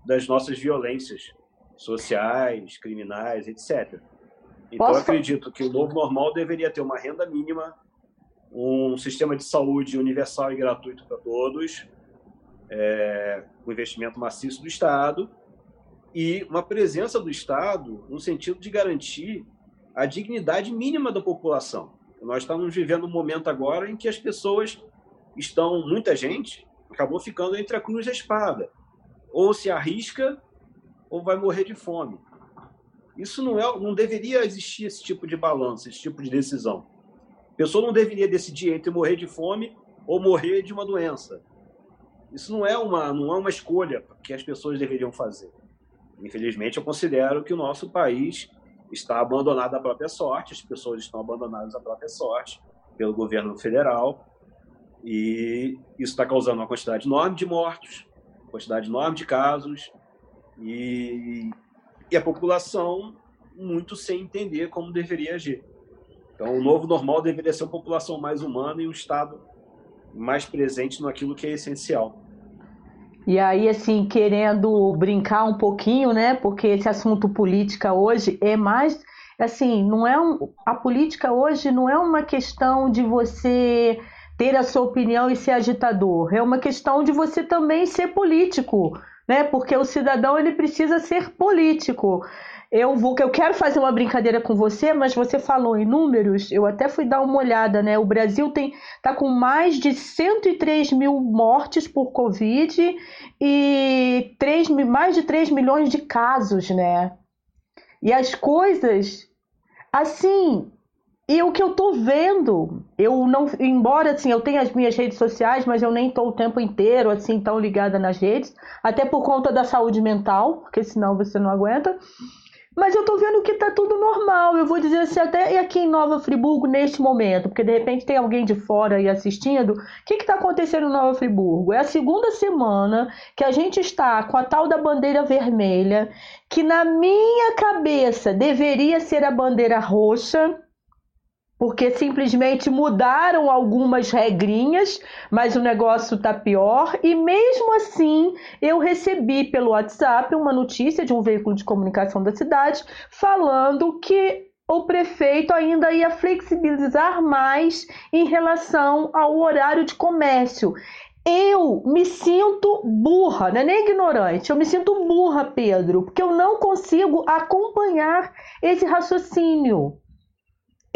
das nossas violências sociais, criminais, etc. Então, Posso... acredito que o novo normal deveria ter uma renda mínima um sistema de saúde universal e gratuito para todos, é, investimento maciço do Estado e uma presença do Estado no sentido de garantir a dignidade mínima da população. Nós estamos vivendo um momento agora em que as pessoas estão, muita gente acabou ficando entre a cruz e a espada. Ou se arrisca, ou vai morrer de fome. Isso não, é, não deveria existir esse tipo de balanço, esse tipo de decisão. A pessoa não deveria decidir entre morrer de fome ou morrer de uma doença. Isso não é uma, não é uma escolha que as pessoas deveriam fazer. Infelizmente, eu considero que o nosso país está abandonado à própria sorte, as pessoas estão abandonadas à própria sorte pelo governo federal, e isso está causando uma quantidade enorme de mortos, quantidade enorme de casos, e, e a população muito sem entender como deveria agir. Então, o novo normal deveria ser uma população mais humana e um Estado mais presente naquilo que é essencial. E aí, assim, querendo brincar um pouquinho, né? Porque esse assunto política hoje é mais. Assim, não é um, a política hoje não é uma questão de você ter a sua opinião e ser agitador. É uma questão de você também ser político, né? Porque o cidadão ele precisa ser político eu vou, eu quero fazer uma brincadeira com você, mas você falou em números, eu até fui dar uma olhada, né? O Brasil tem tá com mais de 103 mil mortes por Covid e 3, mais de 3 milhões de casos, né? E as coisas, assim, e o que eu tô vendo, eu não, embora assim, eu tenha as minhas redes sociais, mas eu nem tô o tempo inteiro assim tão ligada nas redes, até por conta da saúde mental, porque senão você não aguenta. Mas eu tô vendo que tá tudo normal. Eu vou dizer assim, até aqui em Nova Friburgo, neste momento, porque de repente tem alguém de fora aí assistindo. O que que tá acontecendo em Nova Friburgo? É a segunda semana que a gente está com a tal da bandeira vermelha, que na minha cabeça deveria ser a bandeira roxa, porque simplesmente mudaram algumas regrinhas, mas o negócio tá pior. E mesmo assim, eu recebi pelo WhatsApp uma notícia de um veículo de comunicação da cidade falando que o prefeito ainda ia flexibilizar mais em relação ao horário de comércio. Eu me sinto burra, não é nem ignorante, eu me sinto burra, Pedro, porque eu não consigo acompanhar esse raciocínio.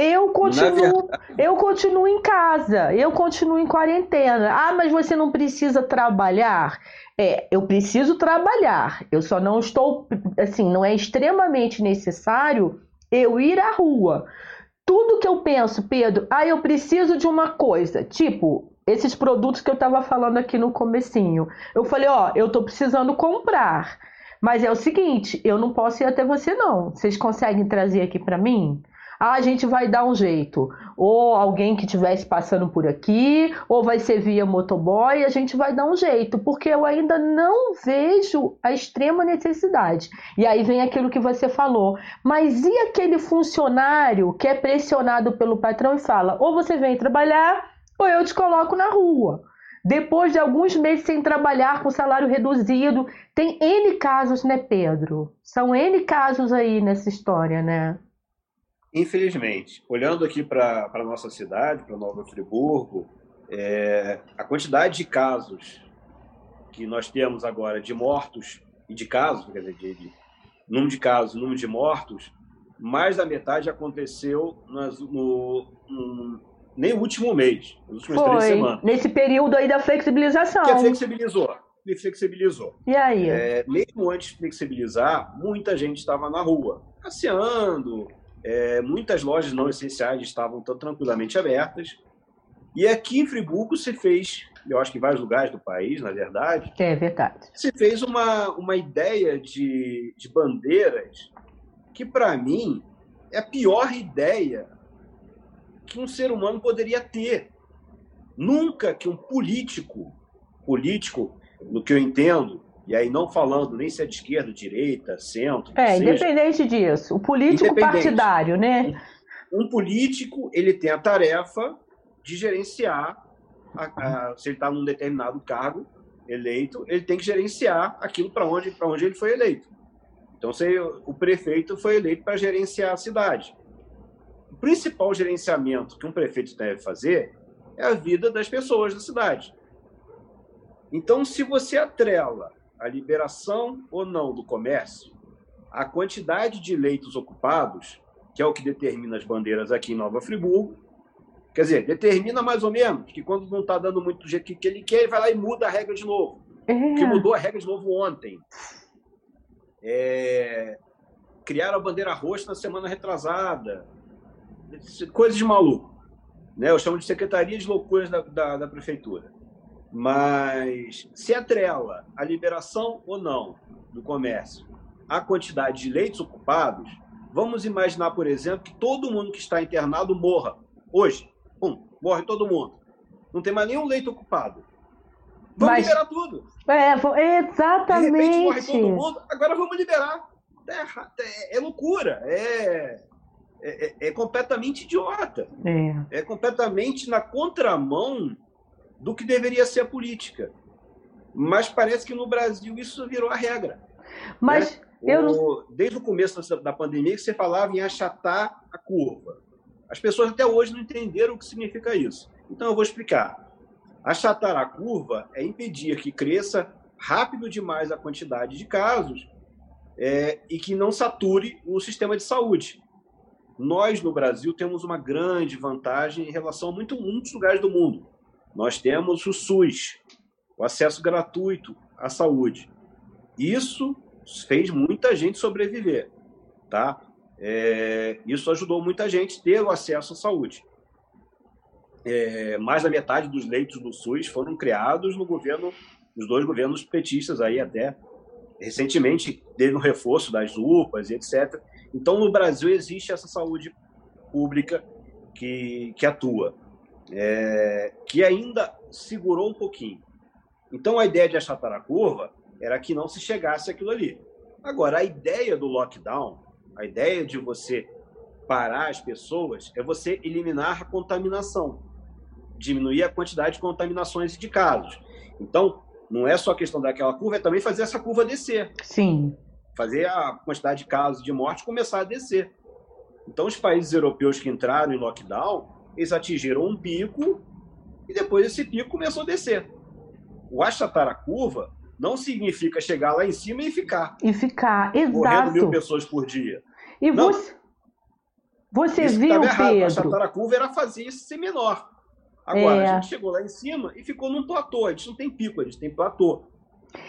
Eu continuo, eu continuo em casa, eu continuo em quarentena. Ah, mas você não precisa trabalhar? É, eu preciso trabalhar. Eu só não estou, assim, não é extremamente necessário eu ir à rua. Tudo que eu penso, Pedro, ah, eu preciso de uma coisa, tipo, esses produtos que eu estava falando aqui no comecinho. Eu falei, ó, eu tô precisando comprar. Mas é o seguinte, eu não posso ir até você não. Vocês conseguem trazer aqui para mim? Ah, a gente vai dar um jeito. Ou alguém que estivesse passando por aqui, ou vai ser via motoboy, a gente vai dar um jeito, porque eu ainda não vejo a extrema necessidade. E aí vem aquilo que você falou. Mas e aquele funcionário que é pressionado pelo patrão e fala: ou você vem trabalhar, ou eu te coloco na rua. Depois de alguns meses sem trabalhar, com salário reduzido, tem N casos, né, Pedro? São N casos aí nessa história, né? Infelizmente, olhando aqui para a nossa cidade, para Nova Friburgo, é, a quantidade de casos que nós temos agora de mortos e de casos, quer dizer, de, de número de casos, número de mortos, mais da metade aconteceu nas, no, no, nem o último mês, nas últimas Foi, três semanas. Nesse período aí da flexibilização. Que flexibilizou. Flexibilizou. E aí? É, mesmo antes de flexibilizar, muita gente estava na rua, passeando, é, muitas lojas não essenciais estavam tão tranquilamente abertas. E aqui em Friburgo se fez, eu acho que em vários lugares do país, na verdade. É verdade. Se fez uma, uma ideia de, de bandeiras que, para mim, é a pior ideia que um ser humano poderia ter. Nunca que um político, político, no que eu entendo, e aí não falando nem se é de esquerda, direita, centro. É, seja, independente disso. O político partidário, né? Um, político, ele tem a tarefa de gerenciar, a, a, se ele está num determinado cargo eleito, ele tem que gerenciar aquilo para onde, onde ele foi eleito. Então, se, o prefeito foi eleito para gerenciar a cidade. O principal gerenciamento que um prefeito deve fazer é a vida das pessoas da cidade. Então, se você atrela a liberação ou não do comércio, a quantidade de leitos ocupados, que é o que determina as bandeiras aqui em Nova Friburgo, quer dizer, determina mais ou menos que quando não está dando muito do jeito que ele quer, ele vai lá e muda a regra de novo. É. Que mudou a regra de novo ontem. é, criaram a bandeira roxa na semana retrasada, coisas de maluco. Né? Eu chamo de secretaria de loucuras da, da, da prefeitura. Mas se atrela a liberação ou não do comércio à quantidade de leitos ocupados, vamos imaginar, por exemplo, que todo mundo que está internado morra. Hoje, pum, morre todo mundo. Não tem mais nenhum leito ocupado. Vamos Mas, liberar tudo. É, exatamente. De repente morre todo mundo, agora vamos liberar. É, é, é loucura, é, é, é, completamente idiota. É. é completamente na contramão do que deveria ser a política. Mas parece que no Brasil isso virou a regra. Mas né? eu não... Desde o começo da pandemia que você falava em achatar a curva. As pessoas até hoje não entenderam o que significa isso. Então eu vou explicar. Achatar a curva é impedir que cresça rápido demais a quantidade de casos é, e que não sature o sistema de saúde. Nós, no Brasil, temos uma grande vantagem em relação a muito, muitos lugares do mundo. Nós temos o SUS, o acesso gratuito à saúde. Isso fez muita gente sobreviver, tá? É, isso ajudou muita gente a ter o acesso à saúde. É, mais da metade dos leitos do SUS foram criados no governo, nos dois governos petistas aí até recentemente teve um reforço das UPAs e etc. Então no Brasil existe essa saúde pública que, que atua, é, que ainda segurou um pouquinho. Então a ideia de achatar a curva era que não se chegasse aquilo ali. Agora a ideia do lockdown a ideia de você parar as pessoas é você eliminar a contaminação, diminuir a quantidade de contaminações e de casos. Então, não é só a questão daquela curva, é também fazer essa curva descer. Sim. Fazer a quantidade de casos de morte começar a descer. Então, os países europeus que entraram em lockdown, eles atingiram um pico e depois esse pico começou a descer. O achatar a curva não significa chegar lá em cima e ficar. E ficar, exato. Morrendo mil pessoas por dia. E não. você, você isso viu, Pedro? A Chataracuva era fazer isso ser menor. Agora, é. a gente chegou lá em cima e ficou num platô. A gente não tem pico, a gente tem platô.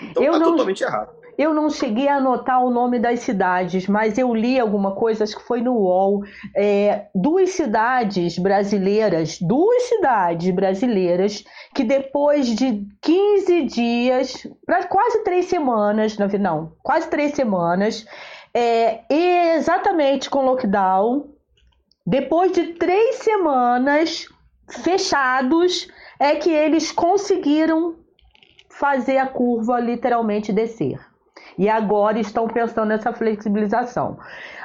Então tá não, totalmente errado. Eu não cheguei a anotar o nome das cidades, mas eu li alguma coisa, acho que foi no UOL. É, duas cidades brasileiras, duas cidades brasileiras, que depois de 15 dias, quase três semanas, não, quase três semanas, é, exatamente com lockdown, depois de três semanas fechados, é que eles conseguiram fazer a curva literalmente descer. E agora estão pensando nessa flexibilização.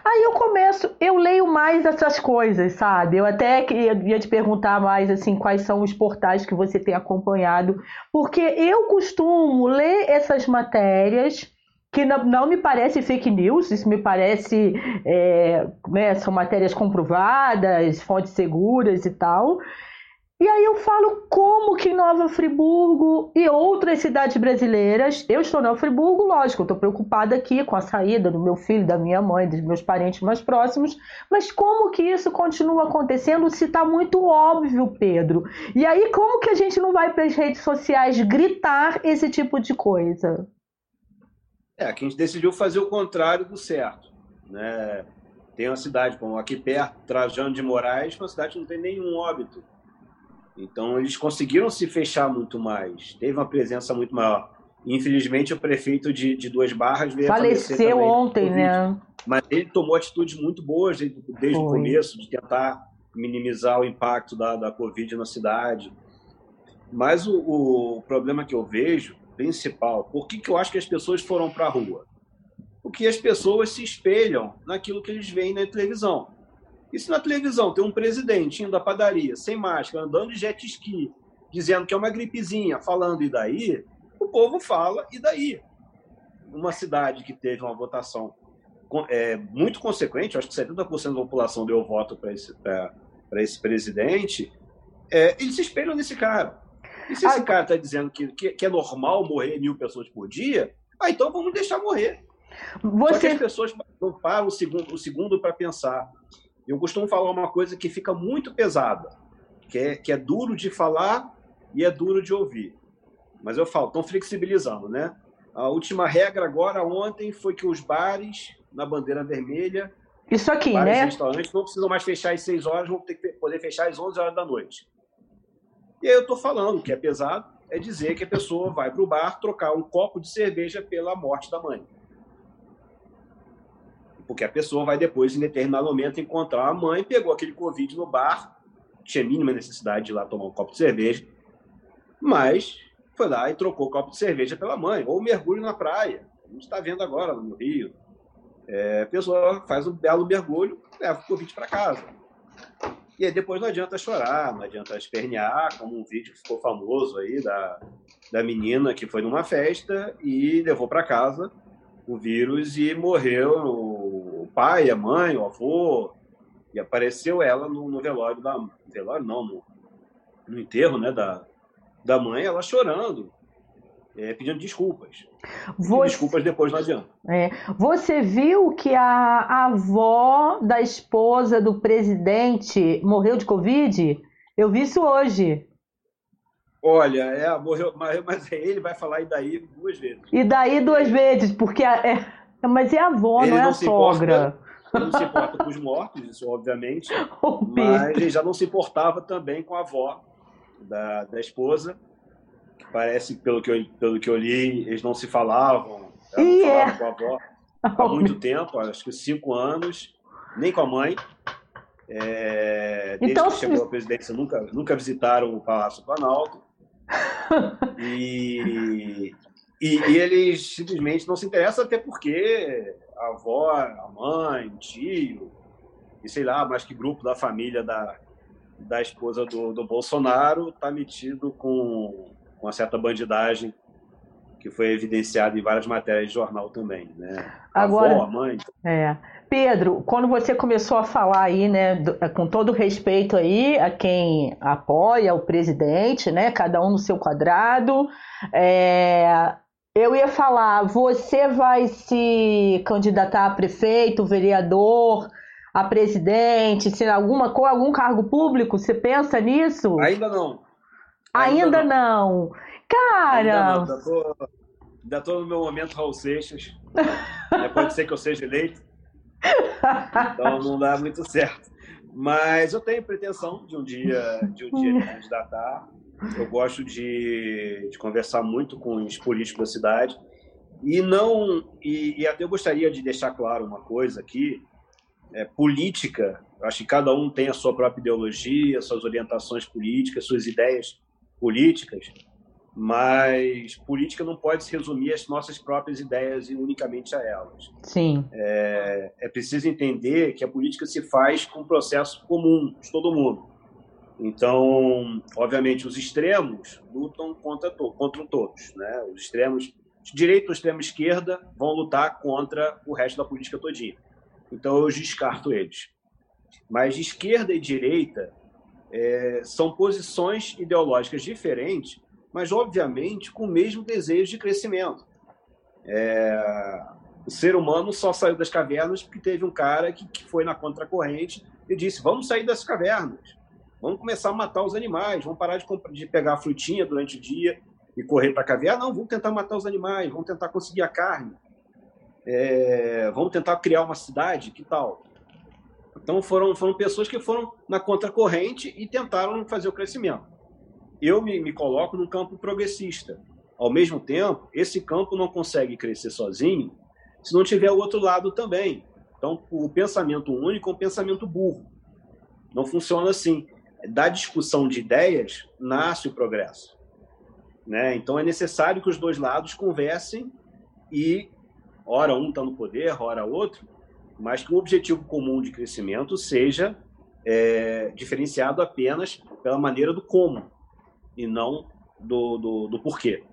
Aí eu começo, eu leio mais essas coisas, sabe? Eu até ia te perguntar mais assim, quais são os portais que você tem acompanhado, porque eu costumo ler essas matérias que não, não, me parece fake news, isso me parece é, né, são matérias comprovadas, fontes seguras e tal. E aí eu falo como que Nova Friburgo e outras cidades brasileiras, eu estou em Nova Friburgo, lógico, estou preocupada aqui com a saída do meu filho, da minha mãe, dos meus parentes mais próximos, mas como que isso continua acontecendo se está muito óbvio, Pedro? E aí como que a gente não vai para as redes sociais gritar esse tipo de coisa? É, que a gente decidiu fazer o contrário do certo. Né? Tem uma cidade, como aqui perto, Trajano de Moraes, uma cidade que não tem nenhum óbito. Então, eles conseguiram se fechar muito mais. Teve uma presença muito maior. Infelizmente, o prefeito de, de Duas Barras veio Faleceu ontem, né? Mas ele tomou atitudes muito boas desde, desde o começo, de tentar minimizar o impacto da, da Covid na cidade. Mas o, o problema que eu vejo principal. Por que, que eu acho que as pessoas foram para a rua? Porque as pessoas se espelham naquilo que eles veem na televisão. E se na televisão tem um presidente indo à padaria, sem máscara, andando de jet ski, dizendo que é uma gripezinha, falando e daí, o povo fala e daí. Uma cidade que teve uma votação é, muito consequente, acho que 70% da população deu voto para esse, esse presidente, é, eles se espelham nesse cara. E se esse cara está dizendo que, que, que, é normal morrer mil pessoas por dia, ah, então vamos deixar morrer. Você... Só que as pessoas não param o segundo, o segundo para pensar. Eu costumo falar uma coisa que fica muito pesada, que é, que é duro de falar e é duro de ouvir. Mas eu falo, estão flexibilizando, né? A última regra agora, ontem, foi que os bares na bandeira vermelha. Isso aqui, bares né? restaurantes não precisam mais fechar às 6 horas, vão ter que poder fechar às 11 horas da noite. E aí eu estou falando que é pesado, é dizer que a pessoa vai para o bar trocar um copo de cerveja pela morte da mãe. Porque a pessoa vai depois, em determinado momento, encontrar a mãe, pegou aquele Covid no bar, tinha mínima necessidade de ir lá tomar um copo de cerveja, mas foi lá e trocou o copo de cerveja pela mãe, ou mergulho na praia. A gente está vendo agora no Rio. É, a pessoa faz um belo mergulho, leva o Covid para casa. E aí depois não adianta chorar, não adianta espernear, como um vídeo que ficou famoso aí da, da menina que foi numa festa e levou para casa o vírus e morreu pai, a mãe, o avô, e apareceu ela no, no velório da velório não, no, no enterro, né, da, da mãe, ela chorando, é, pedindo desculpas. Você... Desculpas depois não adianta. É. Você viu que a, a avó da esposa do presidente morreu de Covid? Eu vi isso hoje. Olha, é, morreu, mas, mas ele vai falar e daí duas vezes. E daí duas vezes, porque é, mas é a avó, ele não é a sogra. Importa, ele não se importa com os mortos, isso obviamente, mas ele já não se importava também com a avó da, da esposa. Parece, pelo que, eu, pelo que eu li, eles não se falavam. Ela não falava é. com a avó há muito tempo, acho que cinco anos, nem com a mãe. É, desde então, que chegou à presidência, nunca, nunca visitaram o Palácio Planalto. e, e, e, eles simplesmente não se interessam, até porque a avó, a mãe, o tio, e sei lá, mais que grupo da família da, da esposa do, do Bolsonaro está metido com, com uma certa bandidagem que foi evidenciado em várias matérias de jornal também, né? A Agora, avó, a mãe. É. Pedro, quando você começou a falar aí, né, com todo respeito aí a quem apoia o presidente, né, cada um no seu quadrado, é, eu ia falar, você vai se candidatar a prefeito, vereador, a presidente, se alguma com algum cargo público? Você pensa nisso? Ainda não. Ainda, Ainda não. não. Cara. Ainda, não. tô, ainda tô no meu momento Raul Seixas. é, pode ser que eu seja eleito. Então não dá muito certo. Mas eu tenho pretensão de um dia, de um dia me candidatar. Eu gosto de, de conversar muito com os políticos da cidade. E não e, e até eu gostaria de deixar claro uma coisa aqui é, política, acho que cada um tem a sua própria ideologia, suas orientações políticas, suas ideias políticas, mas política não pode se resumir às nossas próprias ideias e unicamente a elas. Sim. É, é preciso entender que a política se faz com um processo comum de todo mundo. Então, obviamente, os extremos lutam contra, to contra todos. Né? Os extremos, direita ou extrema esquerda, vão lutar contra o resto da política todinha. Então eu descarto eles. Mas esquerda e direita é, são posições ideológicas diferentes, mas obviamente com o mesmo desejo de crescimento. É, o ser humano só saiu das cavernas porque teve um cara que, que foi na contracorrente e disse: vamos sair das cavernas, vamos começar a matar os animais, vamos parar de, de pegar a frutinha durante o dia e correr para a caverna. Não, vamos tentar matar os animais, vamos tentar conseguir a carne é, vamos tentar criar uma cidade, que tal? Então foram, foram pessoas que foram na contracorrente e tentaram fazer o crescimento. Eu me, me coloco num campo progressista. Ao mesmo tempo, esse campo não consegue crescer sozinho se não tiver o outro lado também. Então, o pensamento único é um pensamento burro. Não funciona assim. Da discussão de ideias nasce o progresso. Né? Então, é necessário que os dois lados conversem e ora um está no poder, ora outro, mas que o objetivo comum de crescimento seja é, diferenciado apenas pela maneira do como e não do, do, do porquê.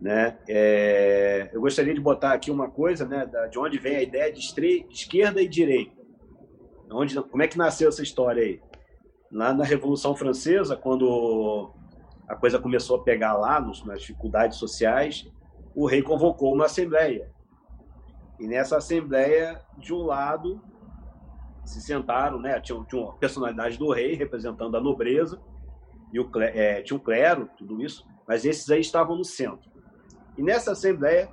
Né? É, eu gostaria de botar aqui uma coisa, né, de onde vem a ideia de, esquerda e direita. Onde, como é que nasceu essa história aí? Lá na Revolução Francesa, quando a coisa começou a pegar lá nos, nas dificuldades sociais, o rei convocou uma assembleia e nessa assembleia, de um lado, se sentaram, né? Tinha, tinha uma personalidade do rei representando a nobreza, e o, é, tinha o clero, tudo isso, mas esses aí estavam no centro. E nessa assembleia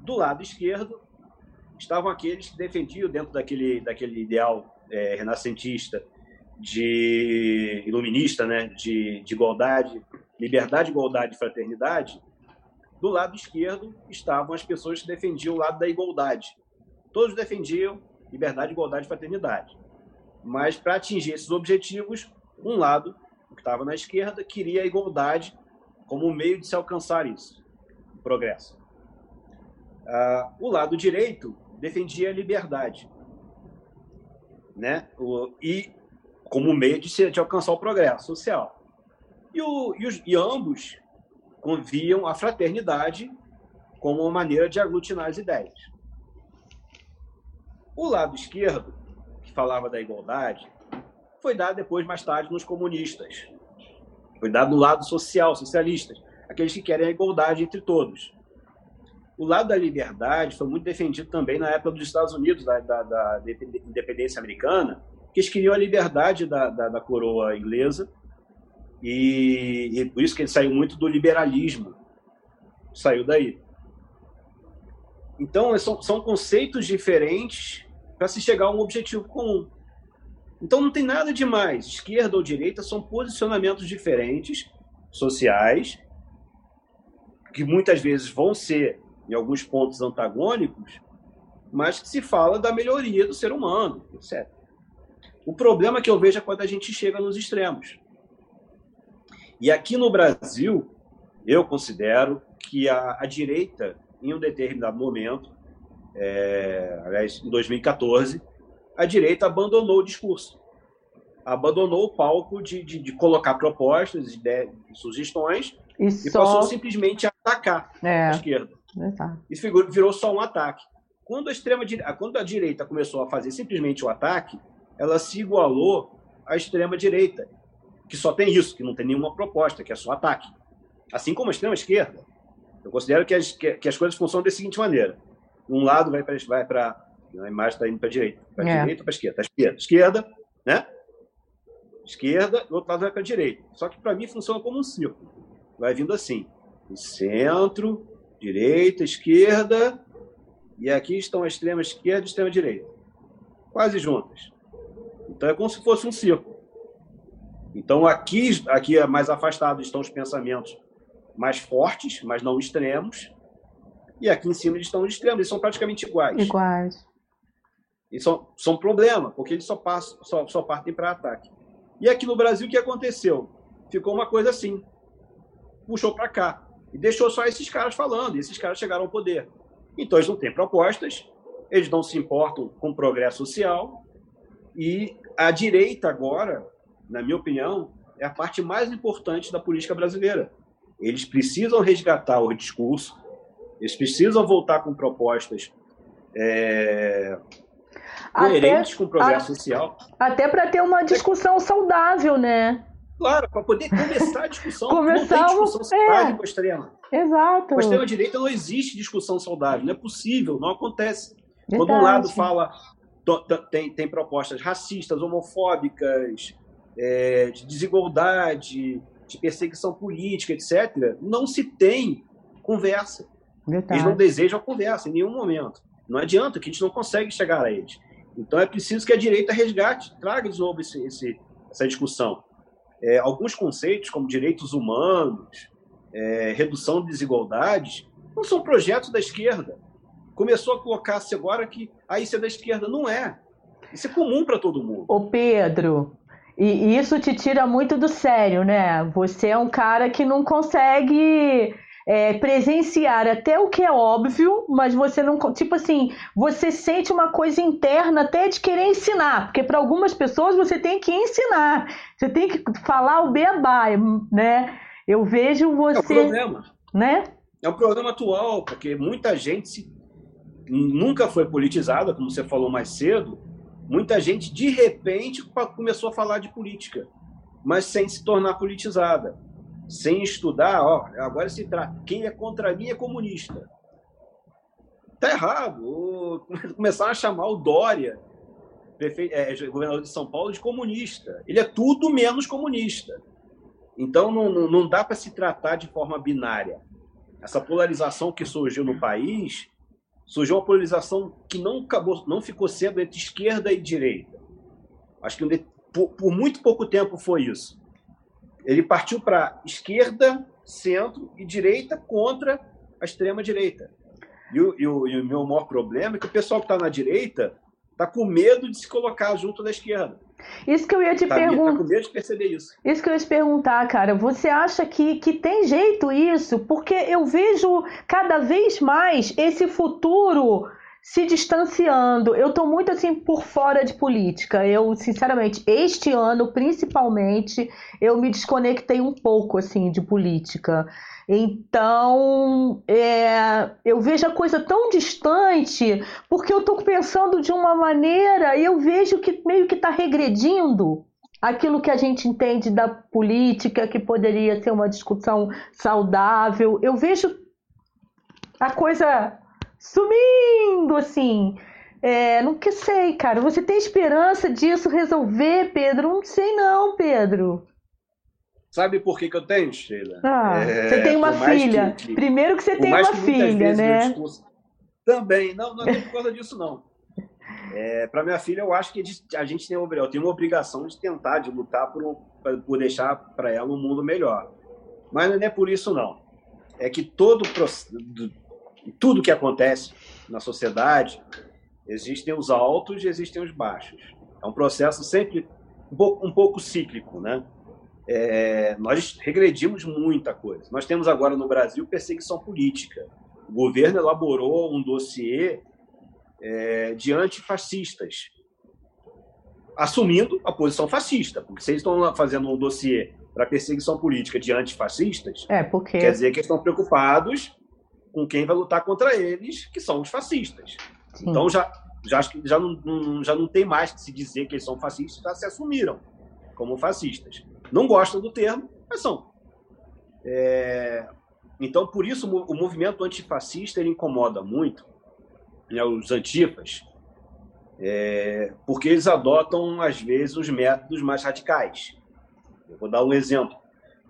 do lado esquerdo estavam aqueles que defendiam, dentro daquele, daquele ideal é, renascentista, de iluminista, né, de, de igualdade, liberdade, igualdade e fraternidade, do lado esquerdo estavam as pessoas que defendiam o lado da igualdade. Todos defendiam liberdade, igualdade e fraternidade. Mas para atingir esses objetivos, um lado, que estava na esquerda, queria a igualdade como meio de se alcançar isso, o progresso. Uh, o lado direito defendia a liberdade, né? O, e como meio de, se, de alcançar o progresso social. E, o, e, os, e ambos conviam a fraternidade como uma maneira de aglutinar as ideias. O lado esquerdo, que falava da igualdade, foi dado depois, mais tarde, nos comunistas. Foi dado no lado social, socialistas, aqueles que querem a igualdade entre todos. O lado da liberdade foi muito defendido também na época dos Estados Unidos, da, da, da independência americana, que eles queriam a liberdade da, da, da coroa inglesa e, e, por isso que ele saiu muito do liberalismo, saiu daí. Então são, são conceitos diferentes para se chegar a um objetivo comum. Então não tem nada demais. Esquerda ou direita são posicionamentos diferentes, sociais, que muitas vezes vão ser, em alguns pontos, antagônicos, mas que se fala da melhoria do ser humano, etc. O problema que eu vejo é quando a gente chega nos extremos. E aqui no Brasil, eu considero que a, a direita, em um determinado momento, é, aliás, em 2014, a direita abandonou o discurso. Abandonou o palco de, de, de colocar propostas, ideias, sugestões e, e só... passou simplesmente a atacar é. a esquerda. Exato. Isso virou só um ataque. Quando a, extrema, quando a direita começou a fazer simplesmente o ataque, ela se igualou à extrema-direita, que só tem isso, que não tem nenhuma proposta, que é só ataque. Assim como a extrema-esquerda. Eu considero que as, que, que as coisas funcionam da seguinte maneira. Um lado vai para vai a imagem está indo para a direita, para a é. direita ou para a esquerda? esquerda, esquerda, né? Esquerda, o outro lado vai para a direita. Só que para mim funciona como um círculo. Vai vindo assim: centro, direita, esquerda, e aqui estão a extrema esquerda e a extrema direita, quase juntas. Então é como se fosse um círculo. Então aqui, aqui é mais afastado estão os pensamentos mais fortes, mas não extremos, e aqui em cima eles estão os extremos, eles são praticamente iguais. Iguais. E são, são problema, porque eles só, passam, só, só partem para ataque. E aqui no Brasil, o que aconteceu? Ficou uma coisa assim. Puxou para cá. E deixou só esses caras falando. E esses caras chegaram ao poder. Então, eles não têm propostas, eles não se importam com o progresso social. E a direita agora, na minha opinião, é a parte mais importante da política brasileira. Eles precisam resgatar o discurso, eles precisam voltar com propostas é, coerentes até, com o progresso a, social. Até para ter uma discussão saudável, né? Claro, para poder começar a discussão. Começar, não tem discussão saudável é, com a extrema. Exato. Com a extrema-direita não existe discussão saudável, não é possível, não acontece. Verdade. Quando um lado fala tem, tem propostas racistas, homofóbicas, é, de desigualdade, de perseguição política, etc., não se tem conversa. Verdade. Eles não desejam a conversa em nenhum momento. Não adianta, que a gente não consegue chegar a eles. Então é preciso que a direita resgate, traga de novo esse, esse, essa discussão. É, alguns conceitos, como direitos humanos, é, redução de desigualdades, não são projetos da esquerda começou a colocar-se agora que a isso é da esquerda. Não é. Isso é comum para todo mundo. Ô Pedro, e isso te tira muito do sério, né? Você é um cara que não consegue é, presenciar até o que é óbvio, mas você não. Tipo assim, você sente uma coisa interna até de querer ensinar, porque para algumas pessoas você tem que ensinar, você tem que falar o beabá, né? Eu vejo você. É um problema. Né? É um problema atual, porque muita gente se nunca foi politizada, como você falou mais cedo, muita gente de repente começou a falar de política, mas sem se tornar politizada, sem estudar. Ó, agora se trata quem é contra mim é comunista. Tá errado. Começaram a chamar o Dória, prefeito, é, governador de São Paulo, de comunista. Ele é tudo menos comunista. Então não, não dá para se tratar de forma binária. Essa polarização que surgiu no país surgiu uma polarização que não acabou, não ficou sendo entre esquerda e direita. Acho que por, muito pouco tempo foi isso. Ele partiu para esquerda, centro e direita contra a extrema direita. E e e o meu maior problema é que o pessoal que está na direita está com medo de se colocar junto da esquerda. Isso que eu ia te tá, perguntar. Tá com medo de perceber isso. Isso que eu ia te perguntar, cara. Você acha que, que tem jeito isso? Porque eu vejo cada vez mais esse futuro se distanciando. Eu estou muito assim por fora de política. Eu, sinceramente, este ano, principalmente, eu me desconectei um pouco assim de política. Então, é, eu vejo a coisa tão distante, porque eu estou pensando de uma maneira e eu vejo que meio que está regredindo aquilo que a gente entende da política, que poderia ser uma discussão saudável. Eu vejo a coisa sumindo, assim. É, não que sei, cara. Você tem esperança disso resolver, Pedro? Não sei não, Pedro. Sabe por que, que eu tenho, Sheila? Ah, é, você tem uma filha. Que, que, Primeiro que você tem uma filha, né? Discurso... Também, não, não é por causa disso, não. É, para minha filha, eu acho que a gente tem, eu tenho uma obrigação de tentar, de lutar por, por deixar para ela um mundo melhor. Mas não é por isso, não. É que todo tudo que acontece na sociedade, existem os altos e existem os baixos. É um processo sempre um pouco, um pouco cíclico, né? é, nós regredimos muita coisa. Nós temos agora no Brasil perseguição política. O governo elaborou um dossiê é, de antifascistas, assumindo a posição fascista, porque se eles estão fazendo um dossiê para perseguição política de antifascistas, é porque... quer dizer que estão preocupados com quem vai lutar contra eles, que são os fascistas. Sim. Então já já já não, já não tem mais que se dizer que eles são fascistas, já se assumiram como fascistas não gostam do termo, mas são. É... Então, por isso, o movimento antifascista ele incomoda muito né, os antifas, é... porque eles adotam, às vezes, os métodos mais radicais. Eu vou dar um exemplo.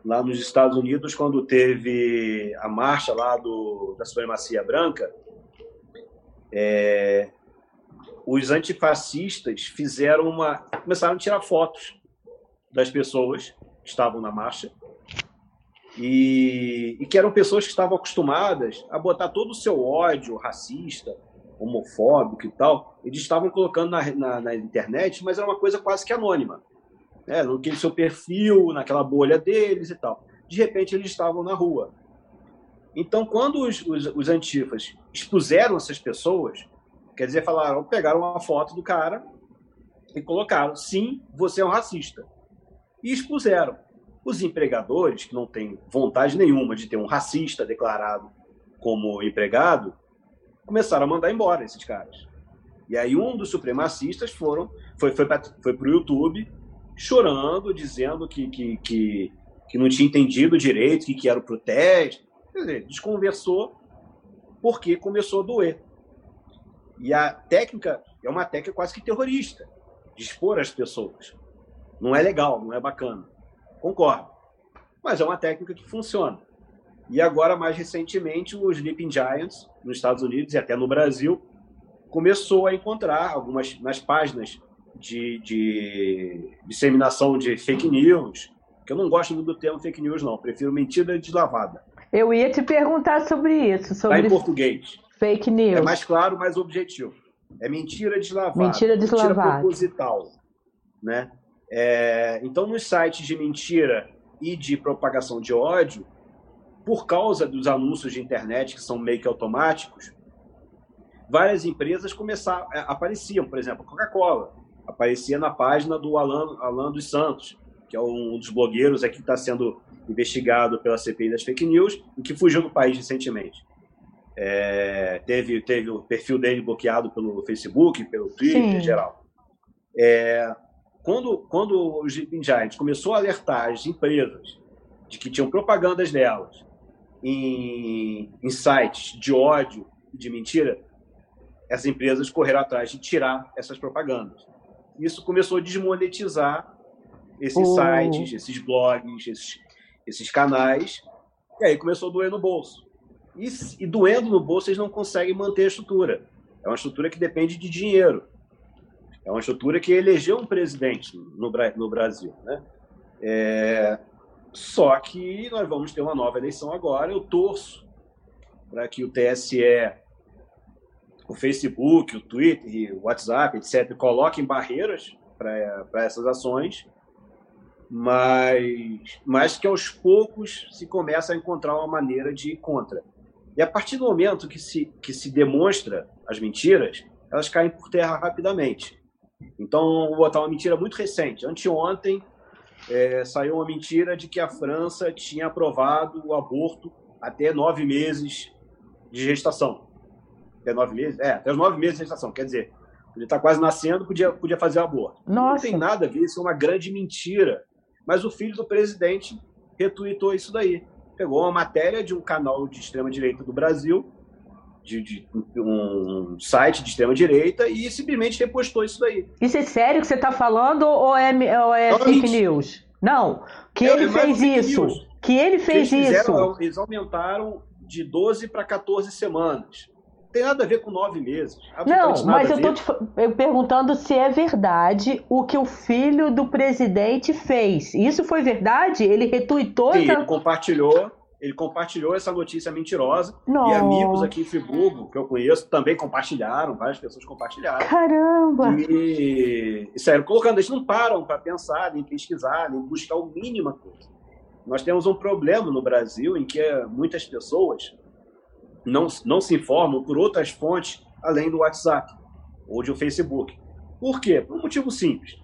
Lá nos Estados Unidos, quando teve a marcha lá do, da supremacia branca, é... os antifascistas fizeram uma começaram a tirar fotos das pessoas que estavam na marcha e, e, que eram pessoas que estavam acostumadas a botar todo o seu ódio racista, homofóbico e tal, eles estavam colocando na, na, na internet, mas era uma coisa quase que anônima. Né? Naquele seu perfil, naquela bolha deles e tal. De repente, eles estavam na rua. Então, quando os, os, os antifas expuseram essas pessoas, quer dizer, falaram, pegaram uma foto do cara e colocaram, sim, você é um racista e expuseram. Os empregadores, que não têm vontade nenhuma de ter um racista declarado como empregado, começaram a mandar embora esses caras. E aí um dos supremacistas foram, foi, foi para o YouTube chorando, dizendo que, que, que, que, não tinha entendido direito, que, que era o protesto. Quer dizer, desconversou porque começou a doer. E a técnica é uma técnica quase que terrorista, de expor as pessoas. Não é legal, não é bacana. Concordo. Mas é uma técnica que funciona. E agora, mais recentemente, o Sleeping Giants, nos Estados Unidos e até no Brasil, começou a encontrar algumas nas páginas de, de disseminação de fake news, que eu não gosto muito do termo fake news, não. Prefiro mentira deslavada. Eu ia te perguntar sobre isso. Sobre tá em português. Fake news. É mais claro, mais objetivo. É mentira deslavada. Mentira deslavada. Mentira proposital. Né? É, então, nos sites de mentira e de propagação de ódio, por causa dos anúncios de internet que são meio que automáticos, várias empresas começaram, é, apareciam, por exemplo, a Coca-Cola aparecia na página do Alan, Alan dos Santos, que é um dos blogueiros aqui que está sendo investigado pela CPI das fake news e que fugiu do país recentemente. É, teve, teve o perfil dele bloqueado pelo Facebook, pelo Twitter em geral. É, quando, quando o Sleeping Giants começou a alertar as empresas de que tinham propagandas delas em, em sites de ódio e de mentira, essas empresas correram atrás de tirar essas propagandas. Isso começou a desmonetizar esses oh. sites, esses blogs, esses, esses canais, e aí começou a doer no bolso. e, e doendo no bolso eles não conseguem manter a estrutura. É uma estrutura que depende de dinheiro. É uma estrutura que elegeu um presidente no, no Brasil. Né? É, só que nós vamos ter uma nova eleição agora. Eu torço para que o TSE, o Facebook, o Twitter, o WhatsApp, etc., coloquem barreiras para essas ações, mas, mas que aos poucos se começa a encontrar uma maneira de ir contra. E a partir do momento que se, que se demonstra as mentiras, elas caem por terra rapidamente. Então, vou botar uma mentira muito recente. Anteontem, é, saiu uma mentira de que a França tinha aprovado o aborto até nove meses de gestação. Até nove meses? É, até os nove meses de gestação. Quer dizer, ele está quase nascendo, podia, podia fazer aborto. Nossa. Não tem nada a ver, isso é uma grande mentira. Mas o filho do presidente retuitou isso daí. Pegou uma matéria de um canal de extrema-direita do Brasil, de, de, um site de extrema-direita, e simplesmente repostou isso daí. Isso é sério que você está falando ou é, ou é fake news? Não, que é, ele é fez isso. News. Que ele fez eles fizeram, isso. Eles aumentaram de 12 para 14 semanas tem nada a ver com nove meses. Não, mas eu estou perguntando se é verdade o que o filho do presidente fez. Isso foi verdade? Ele retuitou Sim, essa... ele compartilhou. Ele compartilhou essa notícia mentirosa. Não. E amigos aqui em Friburgo, que eu conheço, também compartilharam, várias pessoas compartilharam. Caramba! E, e sério, colocando, eles não param para pensar, nem pesquisar, nem buscar o mínimo coisa. Nós temos um problema no Brasil em que muitas pessoas não, não se informam por outras fontes além do WhatsApp ou de um Facebook. Por quê? Por um motivo simples.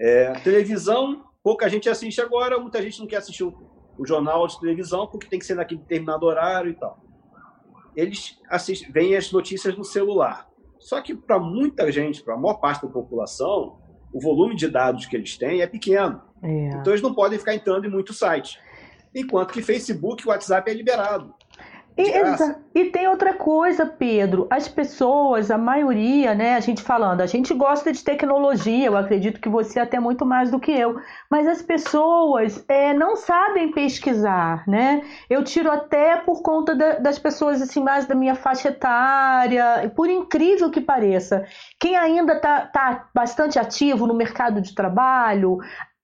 É, televisão, pouca gente assiste agora, muita gente não quer assistir o, o jornal de televisão porque tem que ser naquele determinado horário e tal. Eles assistem, veem as notícias no celular. Só que para muita gente, para a maior parte da população, o volume de dados que eles têm é pequeno. É. Então eles não podem ficar entrando em muitos sites. Enquanto que Facebook e WhatsApp é liberado. E, e, tem outra coisa, Pedro. As pessoas, a maioria, né? A gente falando, a gente gosta de tecnologia. Eu acredito que você até muito mais do que eu. Mas as pessoas é, não sabem pesquisar, né? Eu tiro até por conta da, das pessoas assim mais da minha faixa etária. Por incrível que pareça, quem ainda está tá bastante ativo no mercado de trabalho,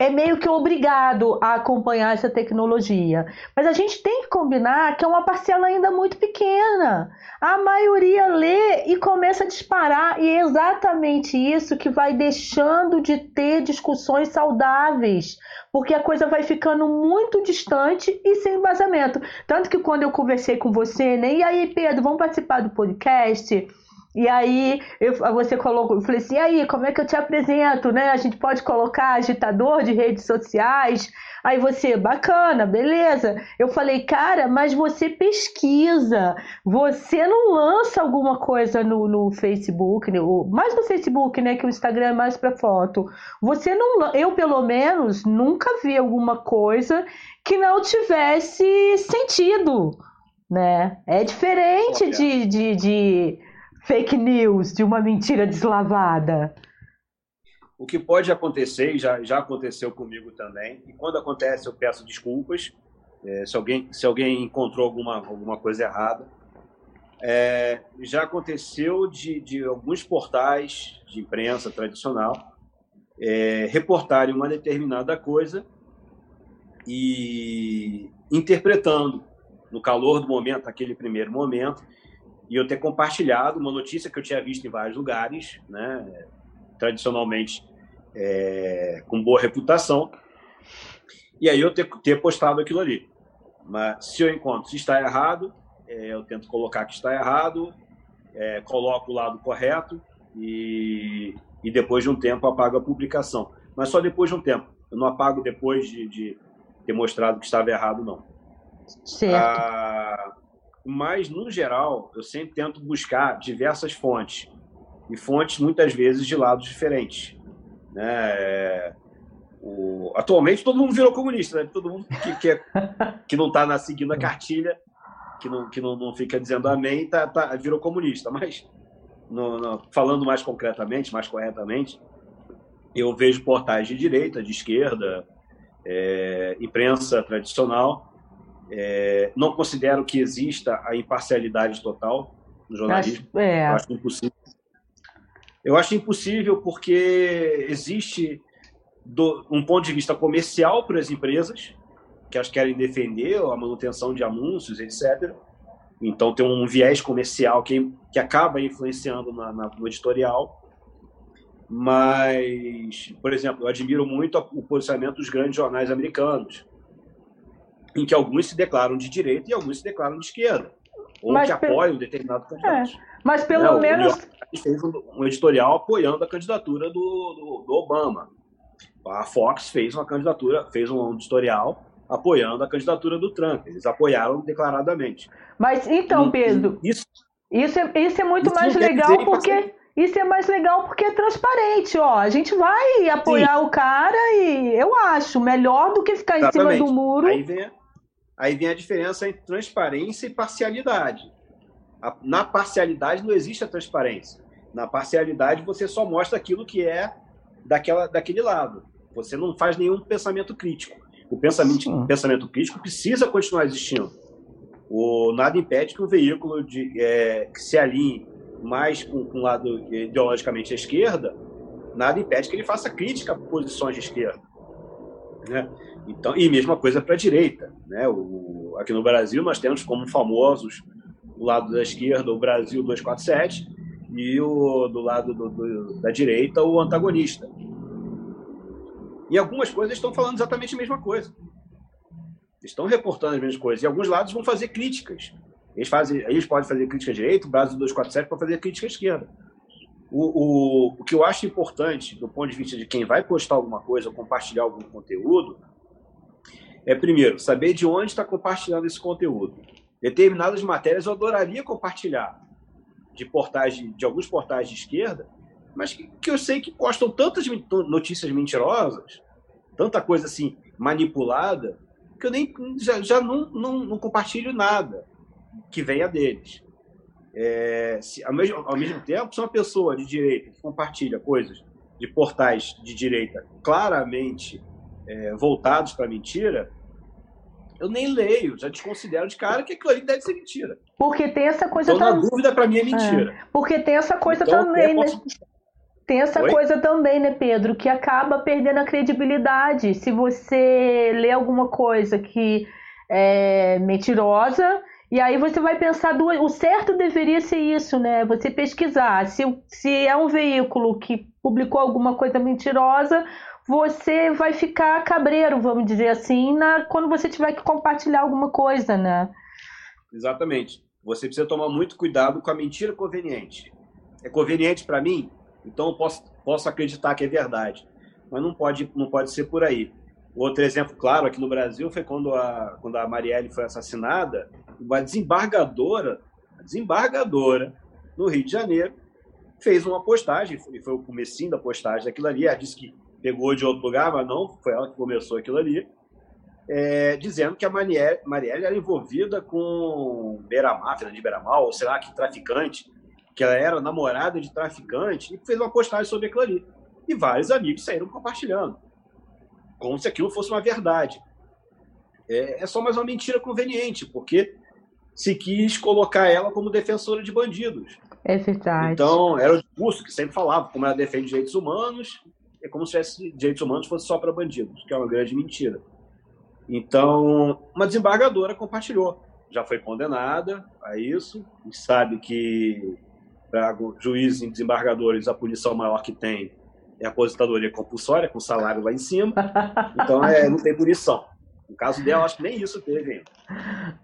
é meio que obrigado a acompanhar essa tecnologia. Mas a gente tem que combinar que é uma parcela ainda muito pequena. A maioria lê e começa a disparar, e é exatamente isso que vai deixando de ter discussões saudáveis, porque a coisa vai ficando muito distante e sem embasamento. Tanto que quando eu conversei com você, né, e aí, Pedro, vamos participar do podcast? E aí eu, você colocou, eu falei assim, e aí, como é que eu te apresento, né? A gente pode colocar agitador de redes sociais. Aí você, bacana, beleza. Eu falei, cara, mas você pesquisa, você não lança alguma coisa no, no Facebook, né? mais no Facebook, né? Que o Instagram é mais para foto. Você não, eu pelo menos nunca vi alguma coisa que não tivesse sentido, né? É diferente de, de, de fake news, de uma mentira deslavada? O que pode acontecer, já, já aconteceu comigo também, e quando acontece eu peço desculpas, é, se, alguém, se alguém encontrou alguma, alguma coisa errada. É, já aconteceu de, de alguns portais de imprensa tradicional é, reportarem uma determinada coisa e interpretando no calor do momento, aquele primeiro momento, e eu ter compartilhado uma notícia que eu tinha visto em vários lugares, né, tradicionalmente é, com boa reputação, e aí eu ter, ter postado aquilo ali. Mas se eu encontro se está errado, é, eu tento colocar que está errado, é, coloco o lado correto e, e depois de um tempo apago a publicação. Mas só depois de um tempo. Eu não apago depois de, de ter mostrado que estava errado, não. Certo. Ah, mas, no geral, eu sempre tento buscar diversas fontes, e fontes muitas vezes de lados diferentes. Né? É, o... Atualmente todo mundo virou comunista, né? todo mundo que, que, é, que não está seguindo a cartilha, que não, que não, não fica dizendo amém, tá, tá, virou comunista. Mas, no, no, falando mais concretamente, mais corretamente, eu vejo portais de direita, de esquerda, é, imprensa tradicional, É, não considero que exista a imparcialidade total no jornalismo. Acho, é. Eu acho impossível. Eu acho impossível porque existe do, um ponto de vista comercial para as empresas, que elas querem defender a manutenção de anúncios, etc. Então tem um viés comercial que, que acaba influenciando na, na, no editorial. Mas, por exemplo, eu admiro muito o posicionamento dos grandes jornais americanos, em que alguns se declaram de direita e alguns se declaram de esquerda, ou mas que pe... apoiam determinado candidato. É, mas pelo Não, menos. O fez um editorial apoiando a candidatura do, do, do Obama. A Fox fez uma candidatura, fez um editorial apoiando a candidatura do Trump. Eles apoiaram declaradamente. Mas então, Pedro, isso, isso, é, isso é muito isso mais legal porque. Isso é mais legal porque é transparente, ó. A gente vai apoiar Sim. o cara e eu acho melhor do que ficar Exatamente. em cima do muro. Aí vem, aí vem a diferença entre transparência e parcialidade. Na parcialidade não existe a transparência. Na parcialidade você só mostra aquilo que é daquela, daquele lado. Você não faz nenhum pensamento crítico. O pensamento, pensamento crítico precisa continuar existindo. O, nada impede que o veículo de, é, que se alinhe mais com, com o lado ideologicamente à esquerda, nada impede que ele faça crítica a posições de esquerda. Né? Então, e mesma coisa para a direita. Né? O, aqui no Brasil nós temos como famosos do lado da esquerda o Brasil 247 e o, do lado do, do, da direita o antagonista. E algumas coisas estão falando exatamente a mesma coisa. Estão reportando as mesmas coisas. E alguns lados vão fazer críticas. Eles, fazem, eles podem fazer crítica à direita, o Brasil 247 pode fazer crítica à esquerda. O, o, o que eu acho importante, do ponto de vista de quem vai postar alguma coisa compartilhar algum conteúdo, é, primeiro, saber de onde está compartilhando esse conteúdo. Determinadas matérias eu adoraria compartilhar de portais de, de alguns portais de esquerda, mas que, que, eu sei que postam tantas notícias mentirosas, tanta coisa assim manipulada, que eu nem já, já não, não, não compartilho nada que venha deles. É, se, ao, mesmo, ao mesmo tempo, se uma pessoa de direita que compartilha coisas de portais de direita claramente é, voltados para mentira, eu nem leio, já desconsidero de cara que aquilo ali deve ser mentira. Porque tem essa coisa então, também. dúvida, para mim é mentira. É. Porque tem essa coisa então, também, né? Tem essa Oi? coisa também, né, Pedro, que acaba perdendo a credibilidade. Se você lê alguma coisa que é mentirosa, e aí você vai pensar, do, o certo deveria ser isso, né? Você pesquisar. Se, se é um veículo que publicou alguma coisa mentirosa, você vai ficar cabreiro, vamos dizer assim, na, quando você tiver que compartilhar alguma coisa, né? Exatamente. Você precisa tomar muito cuidado com a mentira conveniente. É conveniente para mim, então eu posso, posso acreditar que é verdade. Mas não pode, não pode ser por aí. Outro exemplo claro aqui no Brasil foi quando a, quando a Marielle foi assassinada, uma desembargadora, desembargadora no Rio de Janeiro, fez uma postagem, foi, foi o comecinho da postagem daquilo ali, ela disse que pegou de outro lugar, mas não, foi ela que começou aquilo ali, é, dizendo que a Marielle, Marielle era envolvida com Beiramar, Fernando de Beiramar, ou sei lá, que traficante, que ela era namorada de traficante, e fez uma postagem sobre aquilo ali. E vários amigos saíram compartilhando, como se aquilo fosse uma verdade. É, é só mais uma mentira conveniente, porque se quis colocar ela como defensora de bandidos. É verdade. Então, era o discurso que sempre falava, como ela defende direitos humanos, é como se tivesse direitos humanos fosse só para bandidos, que é uma grande mentira. Então, uma desembargadora compartilhou. Já foi condenada a isso. A gente sabe que para juízes e desembargadores a punição maior que tem é a aposentadoria compulsória, com salário lá em cima. Então, é, não tem punição. No caso dela, acho que nem isso teve ainda.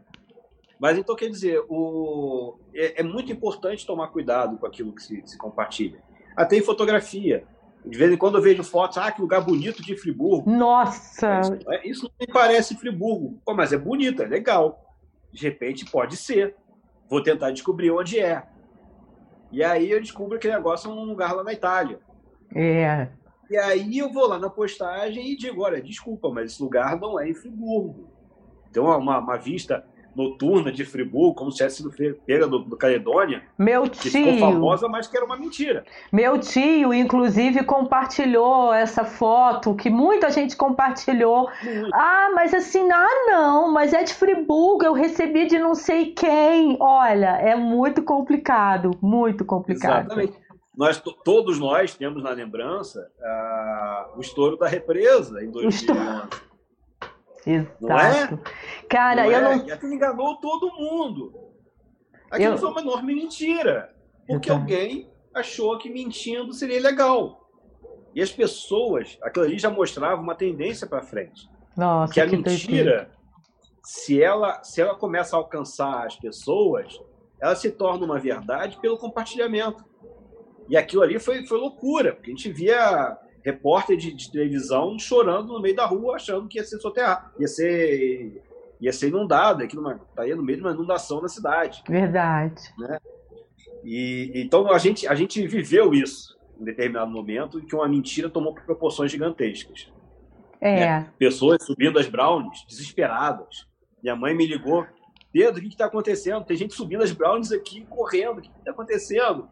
Mas então, quer dizer, o... é, é muito importante tomar cuidado com aquilo que se, se compartilha. Até em fotografia. De vez em quando eu vejo fotos, ah, que lugar bonito de Friburgo. Nossa! É, isso não me parece Friburgo. Pô, mas é bonito, é legal. De repente pode ser. Vou tentar descobrir onde é. E aí eu descubro que o negócio é um lugar lá na Itália. É. E aí eu vou lá na postagem e digo, olha, desculpa, mas esse lugar não é em Friburgo. Tem uma, uma, uma vista noturna de Friburgo, como se tivesse sido feira do, do Caledônia. Meu tio. Que ficou famosa, mas que era uma mentira. Meu tio, inclusive, compartilhou essa foto, que muita gente compartilhou. Muito. Ah, mas assim, ah, não, mas é de Friburgo, eu recebi de não sei quem. Olha, é muito complicado, muito complicado. Exatamente. Nós, todos nós temos na lembrança uh, o estouro da represa em 2011. Exato. Não é? Cara, não eu é? não. E aquilo enganou todo mundo. Aquilo eu... foi uma enorme mentira. Porque alguém achou que mentindo seria legal. E as pessoas, aquilo ali já mostrava uma tendência para frente. Nossa, que a que mentira, se ela, se ela começa a alcançar as pessoas, ela se torna uma verdade pelo compartilhamento. E aquilo ali foi, foi loucura, porque a gente via repórter de, de, televisão chorando no meio da rua, achando que ia ser soterrado, ia ser, ia ser inundado, aqui numa, tá aí no meio de uma inundação na cidade. Verdade. Né? E, então a gente, a gente viveu isso em determinado momento em que uma mentira tomou proporções gigantescas. É. Né? Pessoas subindo as brownies, desesperadas. Minha mãe me ligou, Pedro, o que está acontecendo? Tem gente subindo as brownies aqui, correndo, o que está acontecendo?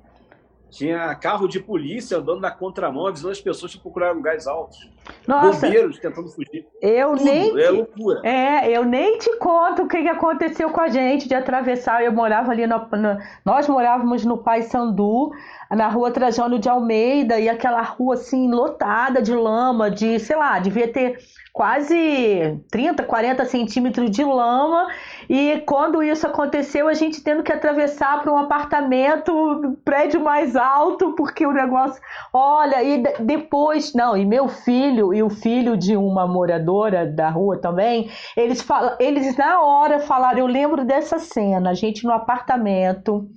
Tinha carro de polícia andando na contramão, avisando as pessoas que procuraram lugares altos. Nossa, Bombeiros tentando fugir. Eu Tudo, nem. É loucura. É, eu nem te conto o que aconteceu com a gente de atravessar. Eu morava ali no, no nós morávamos no Pai Sandu, na rua Trajano de Almeida, e aquela rua assim, lotada de lama, de, sei lá, devia ter quase 30, 40 centímetros de lama. E quando isso aconteceu, a gente tendo que atravessar para um apartamento, prédio mais alto, porque o negócio. Olha, e depois. Não, e meu filho e o filho de uma moradora da rua também, eles, falam, eles na hora falaram. Eu lembro dessa cena, a gente no apartamento.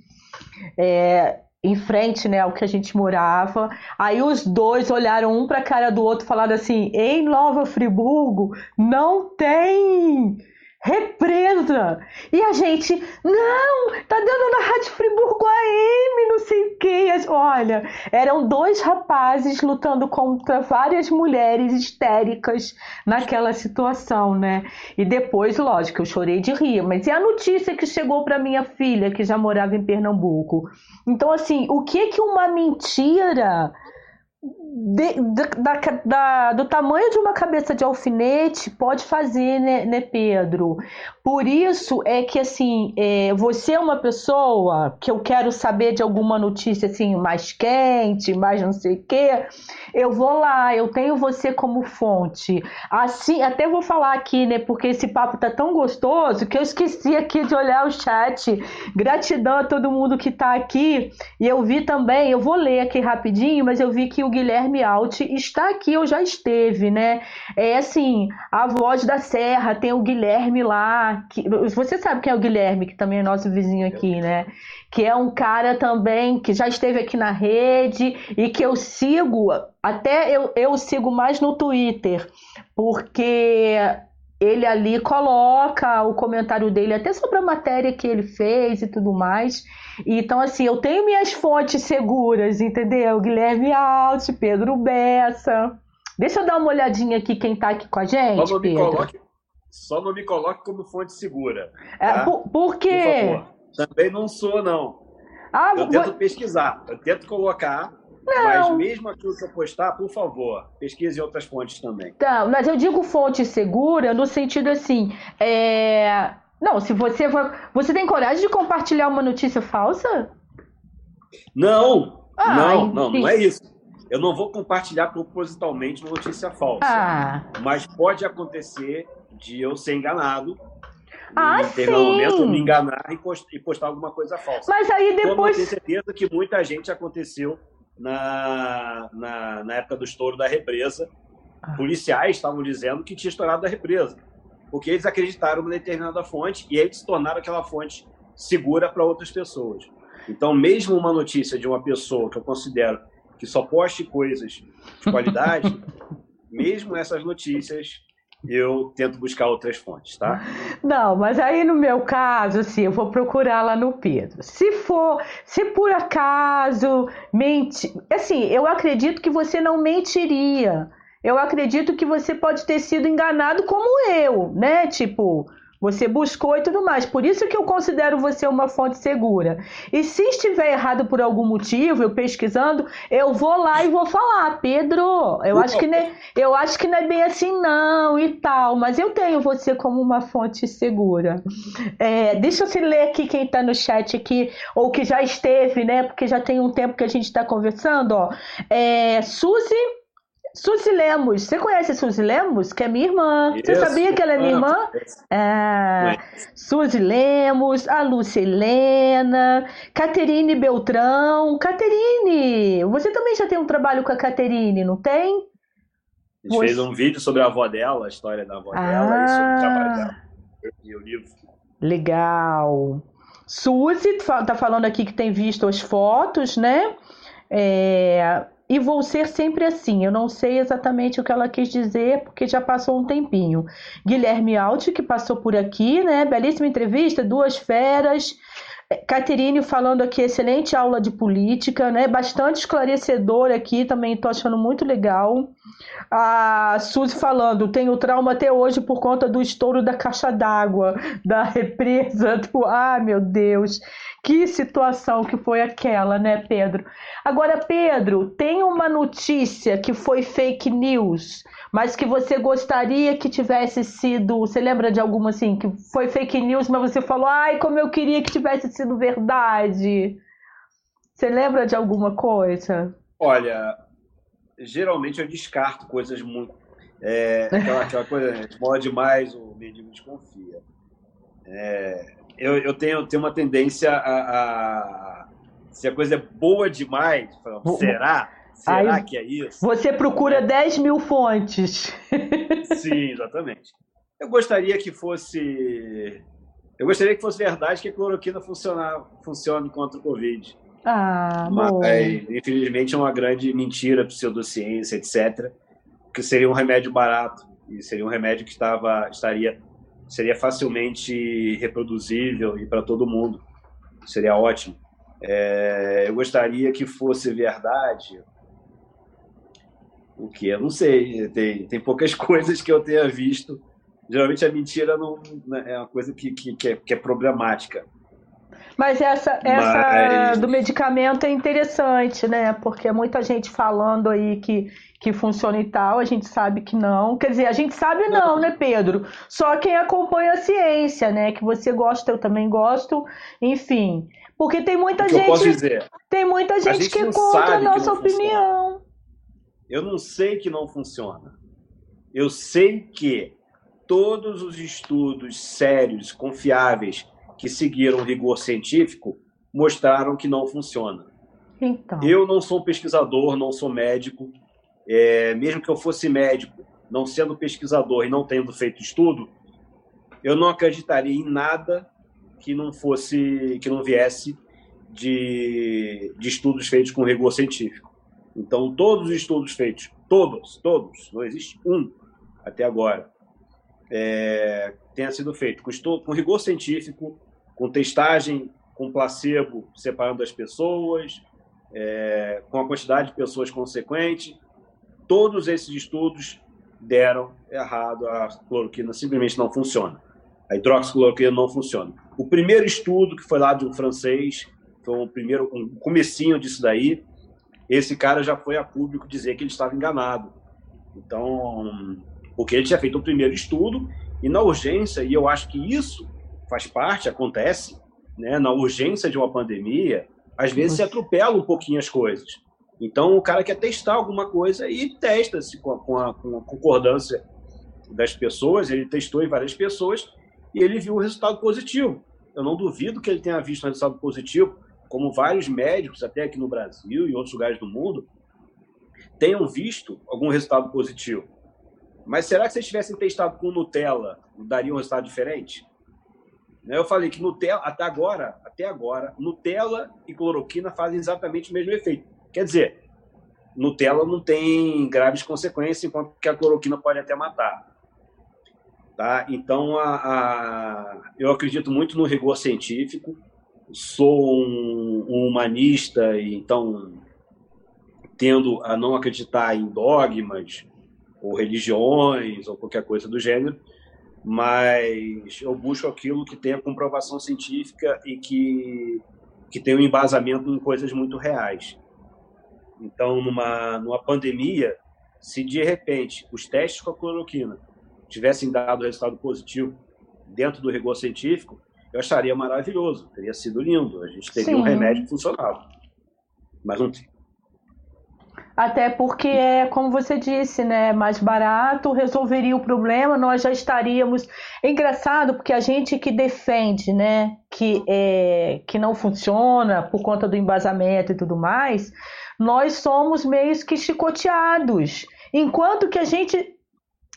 É, em frente, né, ao que a gente morava. Aí os dois olharam um para a cara do outro, falaram assim: "Em Nova Friburgo não tem represa. E a gente, não, tá dando na Rádio Friburgo AM, não sei o que. Olha, eram dois rapazes lutando contra várias mulheres histéricas naquela situação, né? E depois, lógico, eu chorei de rir. Mas e a notícia que chegou para minha filha, que já morava em Pernambuco? Então, assim, o que que uma mentira de, de, da, da, do tamanho de uma cabeça de alfinete pode fazer, né, né Pedro? Por isso é que, assim, é, você é uma pessoa que eu quero saber de alguma notícia, assim, mais quente, mais não sei o quê, eu vou lá, eu tenho você como fonte. Assim, até vou falar aqui, né, porque esse papo tá tão gostoso que eu esqueci aqui de olhar o chat. Gratidão a todo mundo que tá aqui. E eu vi também, eu vou ler aqui rapidinho, mas eu vi que o Guilherme Alt está aqui, ou já esteve, né? É assim, a voz da Serra, tem o Guilherme lá, que, você sabe quem é o Guilherme, que também é nosso vizinho aqui, né? Que é um cara também que já esteve aqui na rede e que eu sigo, até eu, eu sigo mais no Twitter, porque ele ali coloca o comentário dele até sobre a matéria que ele fez e tudo mais. Então, assim, eu tenho minhas fontes seguras, entendeu? Guilherme Alt, Pedro Bessa. Deixa eu dar uma olhadinha aqui quem tá aqui com a gente. Pedro. me coloque só não me coloque como fonte segura. É, tá? É, por, por quê? Por Também não sou, não. Ah, eu tento pesquisar, eu tento colocar, não. mas mesmo aquilo que eu postar, por favor, pesquise outras fontes também. Tá, mas eu digo fonte segura no sentido assim, é... não, se você você tem coragem de compartilhar uma notícia falsa? Não, ah, não, não, não é isso. Eu não vou compartilhar propositalmente uma notícia falsa, ah. mas pode acontecer de eu ser enganado. Ah, sim. momento me enganar e postar alguma coisa falsa. Mas aí depois. Então, eu tenho certeza que muita gente aconteceu na, na, na época do estouro da represa. Ah. Policiais estavam dizendo que tinha estourado da represa. Porque eles acreditaram em uma determinada fonte e eles tornaram aquela fonte segura para outras pessoas. Então, mesmo uma notícia de uma pessoa que eu considero que só poste coisas de qualidade, mesmo essas notícias eu tento buscar outras fontes, tá? Não, mas aí no meu caso, assim, eu vou procurar lá no Pedro. Se for, se por acaso mente, assim, eu acredito que você não mentiria. Eu acredito que você pode ter sido enganado como eu, né? Tipo, Você buscou e tudo mais. Por isso que eu considero você uma fonte segura. E se estiver errado por algum motivo, eu pesquisando, eu vou lá e vou falar, Pedro, eu acho que nem, eu acho que não é bem assim não e tal, mas eu tenho você como uma fonte segura. É, deixa eu ler aqui quem está no chat aqui, ou que já esteve, né? Porque já tem um tempo que a gente está conversando, ó. É, Suzy Suzy Lemos, você conhece Suzy Lemos? Que é minha irmã. Isso. Você sabia que ela é minha irmã? É. Suzy Lemos, a Lúcia Helena, Caterine Beltrão. Caterine, você também já tem um trabalho com a Caterine, não tem? A gente você... fez um vídeo sobre a avó dela, a história da avó ah. dela e sobre o trabalho dela. E o livro. Legal. Suzy tá falando aqui que tem visto as fotos, né? É, e vou ser sempre assim. Eu não sei exatamente o que ela quis dizer, porque já passou um tempinho. Guilherme Alt, que passou por aqui, né? Belíssima entrevista, duas feras. Caterine falando aqui, excelente aula de política, né? Bastante esclarecedor aqui, também estou achando muito legal. A Suzy falando, tenho trauma até hoje por conta do estouro da caixa d'água, da represa do. Ah, meu Deus! Que situação que foi aquela, né, Pedro? Agora, Pedro, tem uma notícia que foi fake news, mas que você gostaria que tivesse sido. Você lembra de alguma assim, que foi fake news, mas você falou, ai, como eu queria que tivesse sido verdade? Você lembra de alguma coisa? Olha, geralmente eu descarto coisas muito. É, aquela, aquela coisa, esmola demais, o mendigo desconfia. É, eu, eu tenho, tenho uma tendência a, a, Se a coisa é boa demais, será? Será Aí, que é isso? Você procura 10 mil fontes. Sim, exatamente. Eu gostaria que fosse. Eu gostaria que fosse verdade que a cloroquina funciona, funcione contra o Covid. Ah, Mas, bom. infelizmente, é uma grande mentira, pseudociência, etc. Que seria um remédio barato e seria um remédio que estava, estaria seria facilmente reproduzível e para todo mundo. Seria ótimo. É, eu gostaria que fosse verdade. O que? Eu não sei. Tem, tem poucas coisas que eu tenha visto. Geralmente a mentira não, né, é uma coisa que, que, que, é, que é problemática. Mas essa, essa Mas... do medicamento é interessante, né? Porque muita gente falando aí que que funciona e tal, a gente sabe que não. Quer dizer, a gente sabe não, né, Pedro? Só quem acompanha a ciência, né? Que você gosta, eu também gosto, enfim. Porque tem muita gente. Eu posso dizer, tem muita gente, gente que é contra a nossa opinião. Funciona. Eu não sei que não funciona. Eu sei que todos os estudos sérios, confiáveis, que seguiram o rigor científico, mostraram que não funciona. Então. Eu não sou pesquisador, não sou médico, é, mesmo que eu fosse médico, não sendo pesquisador e não tendo feito estudo, eu não acreditaria em nada que não fosse, que não viesse de, de estudos feitos com rigor científico. Então, todos os estudos feitos, todos, todos, não existe um até agora, é, tenha sido feito com, rigor científico, com testagem com placebo separando as pessoas, é, com a quantidade de pessoas consequente, todos esses estudos deram errado, a cloroquina simplesmente não funciona. A hidroxicloroquina não funciona. O primeiro estudo, que foi lá de um francês, foi um primeiro, um comecinho disso daí, esse cara já foi a público dizer que ele estava enganado. Então, porque ele tinha feito o primeiro estudo e na urgência, e eu acho que isso faz parte, acontece, né, na urgência de uma pandemia, às vezes se atropela um pouquinho as coisas. Então, o cara quer testar alguma coisa e testa-se com, com, a, concordância das pessoas. Ele testou em várias pessoas e ele viu o resultado positivo. Eu não duvido que ele tenha visto um resultado positivo, como vários médicos, até aqui no Brasil e outros lugares do mundo, tenham visto algum resultado positivo. Mas será que eles tivessem testado com Nutella, daria um resultado diferente? Eu falei que Nutella, até agora, até agora, Nutella e cloroquina fazem exatamente o mesmo efeito. Quer dizer, Nutella não tem graves consequências, enquanto que a cloroquina pode até matar. Tá? Então, a, a, eu acredito muito no rigor científico, sou um, um humanista, então tendo a não acreditar em dogmas ou religiões ou qualquer coisa do gênero, mas eu busco aquilo que tenha comprovação científica e que, que tenha um embasamento em coisas muito reais. Então, numa, numa pandemia, se de repente os testes com a cloroquina tivessem dado resultado positivo dentro do rigor científico, eu acharia maravilhoso, teria sido lindo, a gente teria Sim. um remédio que funcionava. Mas não tem. Até porque é, como você disse, né, mais barato, resolveria o problema, nós já estaríamos. É engraçado, porque a gente que defende, né, que, é, que não funciona por conta do embasamento e tudo mais, nós somos meio que chicoteados. Enquanto que a gente,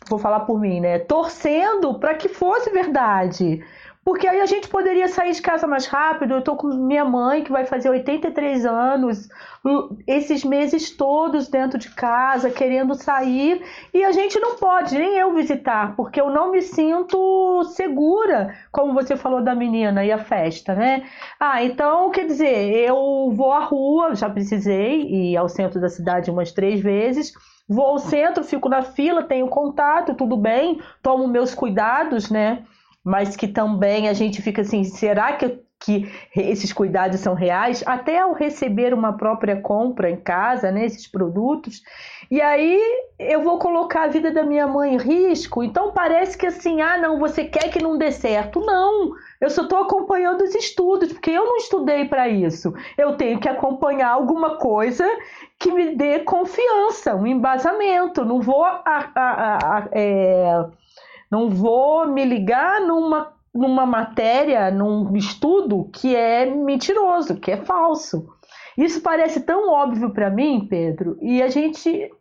vou falar por mim, né, torcendo para que fosse verdade. Porque aí a gente poderia sair de casa mais rápido. Eu tô com minha mãe, que vai fazer 83 anos, esses meses todos dentro de casa, querendo sair, e a gente não pode, nem eu visitar, porque eu não me sinto segura, como você falou da menina e a festa, né? Ah, então, quer dizer, eu vou à rua, já precisei ir ao centro da cidade umas três vezes. Vou ao centro, fico na fila, tenho contato, tudo bem, tomo meus cuidados, né? Mas que também a gente fica assim, será que, que esses cuidados são reais? Até ao receber uma própria compra em casa, né, esses produtos, e aí eu vou colocar a vida da minha mãe em risco. Então parece que assim, ah, não, você quer que não dê certo. Não, eu só estou acompanhando os estudos, porque eu não estudei para isso. Eu tenho que acompanhar alguma coisa que me dê confiança, um embasamento. Não vou a, a, a, é não vou me ligar numa, numa matéria, num estudo que é mentiroso, que é falso. Isso parece tão óbvio para mim, Pedro, e a gente.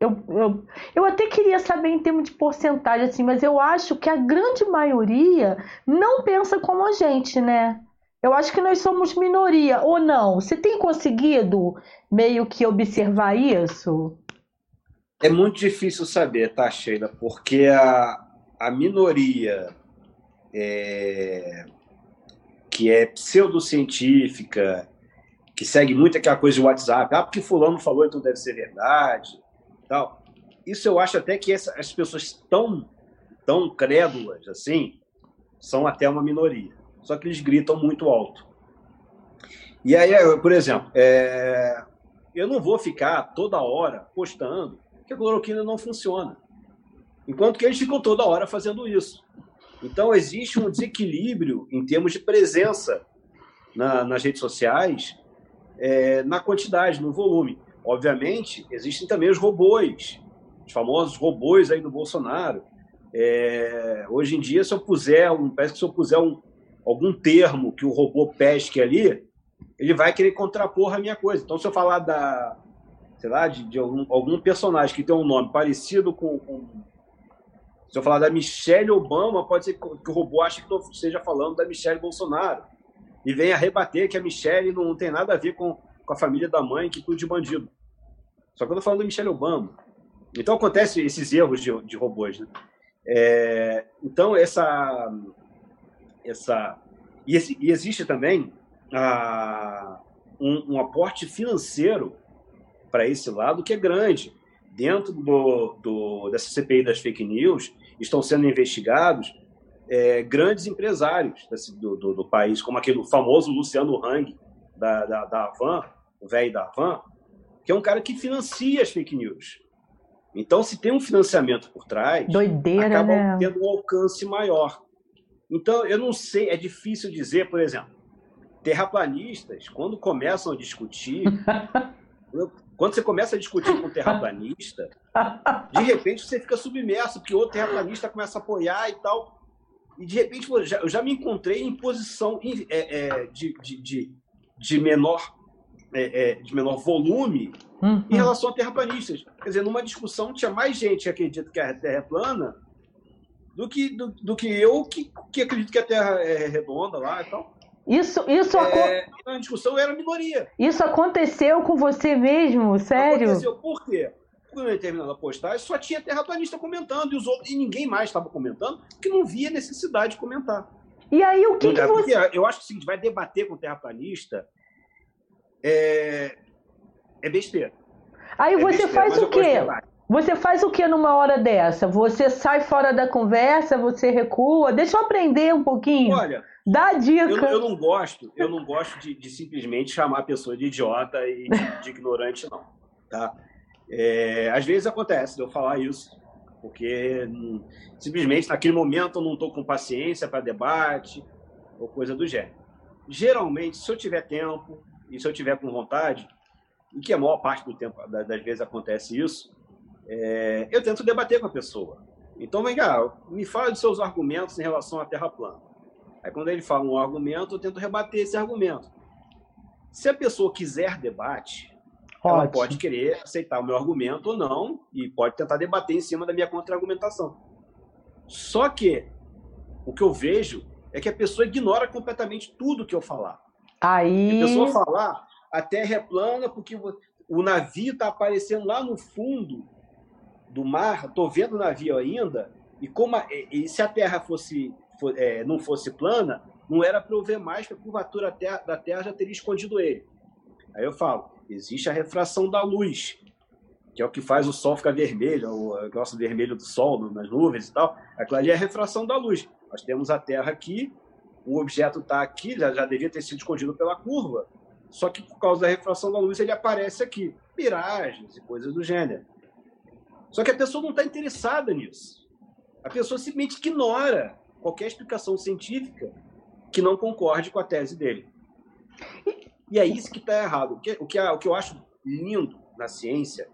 Eu, eu, eu até queria saber em termos de porcentagem, assim, mas eu acho que a grande maioria não pensa como a gente, né? Eu acho que nós somos minoria, ou não? Você tem conseguido meio que observar isso? É muito difícil saber, tá, Sheila? Porque a, a minoria é, que é pseudocientífica, que segue muito aquela coisa de WhatsApp, ah, porque fulano falou, então deve ser verdade, tal. Isso eu acho até que essa, as pessoas tão, tão crédulas assim são até uma minoria. Só que eles gritam muito alto. E aí, por exemplo, é, eu não vou ficar toda hora postando que a cloroquina não funciona. Enquanto que eles ficam toda hora fazendo isso. Então, existe um desequilíbrio em termos de presença na, nas redes sociais, é, na quantidade, no volume. Obviamente, existem também os robôs, os famosos robôs aí do Bolsonaro. É, hoje em dia, se eu puser, um, parece que se eu puser um, algum termo que o robô pesque ali, ele vai querer contrapor a minha coisa. Então, se eu falar da, sei lá, de, de algum, algum, personagem que tem um nome parecido com, com se eu falar da Michelle Obama, pode ser que o robô ache que eu esteja falando da Michelle Bolsonaro. E venha rebater que a Michelle não tem nada a ver com, com a família da mãe, que tudo de bandido. Só que eu estou falando da Michelle Obama. Então acontece esses erros de, de robôs, né? É, então essa essa e, e existe também a, um, um aporte financeiro para esse lado que é grande dentro do, do, dessa CPI das fake news, estão sendo investigados é, grandes empresários desse, do, do, do, país, como aquele famoso Luciano Hang, da, da, da Avan, o velho da Avan, que é um cara que financia as fake news. Então, se tem um financiamento por trás, Doideira, acaba né? tendo um alcance maior. Então, eu não sei, é difícil dizer, por exemplo, terraplanistas, quando começam a discutir, Quando você começa a discutir com um terraplanista, de repente você fica submerso, porque outro terraplanista começa a apoiar e tal. E de repente eu já, eu já me encontrei em posição é, é, de, de, de, menor, é, de menor volume uhum. em relação a terraplanistas. Quer dizer, numa discussão tinha mais gente que acredita que a Terra é plana do que, do, do que eu que, que acredito que a Terra é redonda lá e tal. Isso, isso é, discussão era minoria. Isso aconteceu com você mesmo, sério? Aconteceu por quê? Quando eu terminando a postagem, só tinha terraplanista comentando e, os outros, e ninguém mais estava comentando, porque não via necessidade de comentar. E aí o que, que você... Eu acho que o seguinte, vai debater com o terraplanista é, é besteira. Aí é você besteira, faz o quê? Você faz o que numa hora dessa? Você sai fora da conversa, você recua? Deixa eu aprender um pouquinho. Olha, dá dica. Eu, eu não gosto, eu não gosto de, de, simplesmente chamar a pessoa de idiota e de, de ignorante, não. Tá? É, às vezes acontece de eu falar isso, porque simplesmente naquele momento eu não estou com paciência para debate ou coisa do gênero. Geralmente, se eu tiver tempo e se eu tiver com vontade, e que a maior parte do tempo das vezes acontece isso, é, eu tento debater com a pessoa. Então, vem cá, me fala de seus argumentos em relação à Terra plana. Aí, quando ele fala um argumento, eu tento rebater esse argumento. Se a pessoa quiser debate, Ótimo. ela pode querer aceitar o meu argumento ou não, e pode tentar debater em cima da minha contra-argumentação. Só que o que eu vejo é que a pessoa ignora completamente tudo que eu falar. Aí... A pessoa falar, a Terra é plana porque o navio está aparecendo lá no fundo do mar, estou vendo o navio ainda, e como a, e se a Terra fosse é, não fosse plana, não era para eu ver mais que a curvatura da Terra já teria escondido ele. Aí eu falo, existe a refração da luz, que é o que faz o Sol ficar vermelho, o nosso vermelho do Sol nas nuvens e tal. Aquilo ali é a refração da luz. Nós temos a Terra aqui, o objeto está aqui, já, já devia ter sido escondido pela curva, só que por causa da refração da luz ele aparece aqui. Miragens e coisas do gênero. Só que a pessoa não está interessada nisso. A pessoa simplesmente ignora qualquer explicação científica que não concorde com a tese dele. E é isso que está errado. O que, o, que, o que eu acho lindo na ciência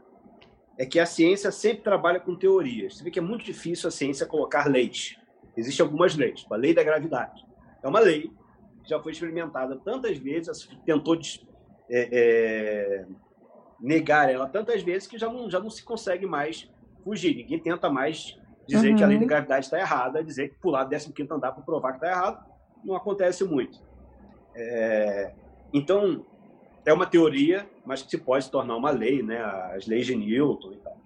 é que a ciência sempre trabalha com teorias. Você vê que é muito difícil a ciência colocar leis. Existem algumas leis. A lei da gravidade. É uma lei que já foi experimentada tantas vezes, tentou é, é, negar ela tantas vezes que já não, já não se consegue mais fugir. Ninguém tenta mais dizer uhum. que a lei da uhum. gravidade está errada, dizer que pular do 15 andar para provar que está errado, não acontece muito. É... Então, é uma teoria, mas que se pode tornar uma lei, né? as leis de Newton e tal.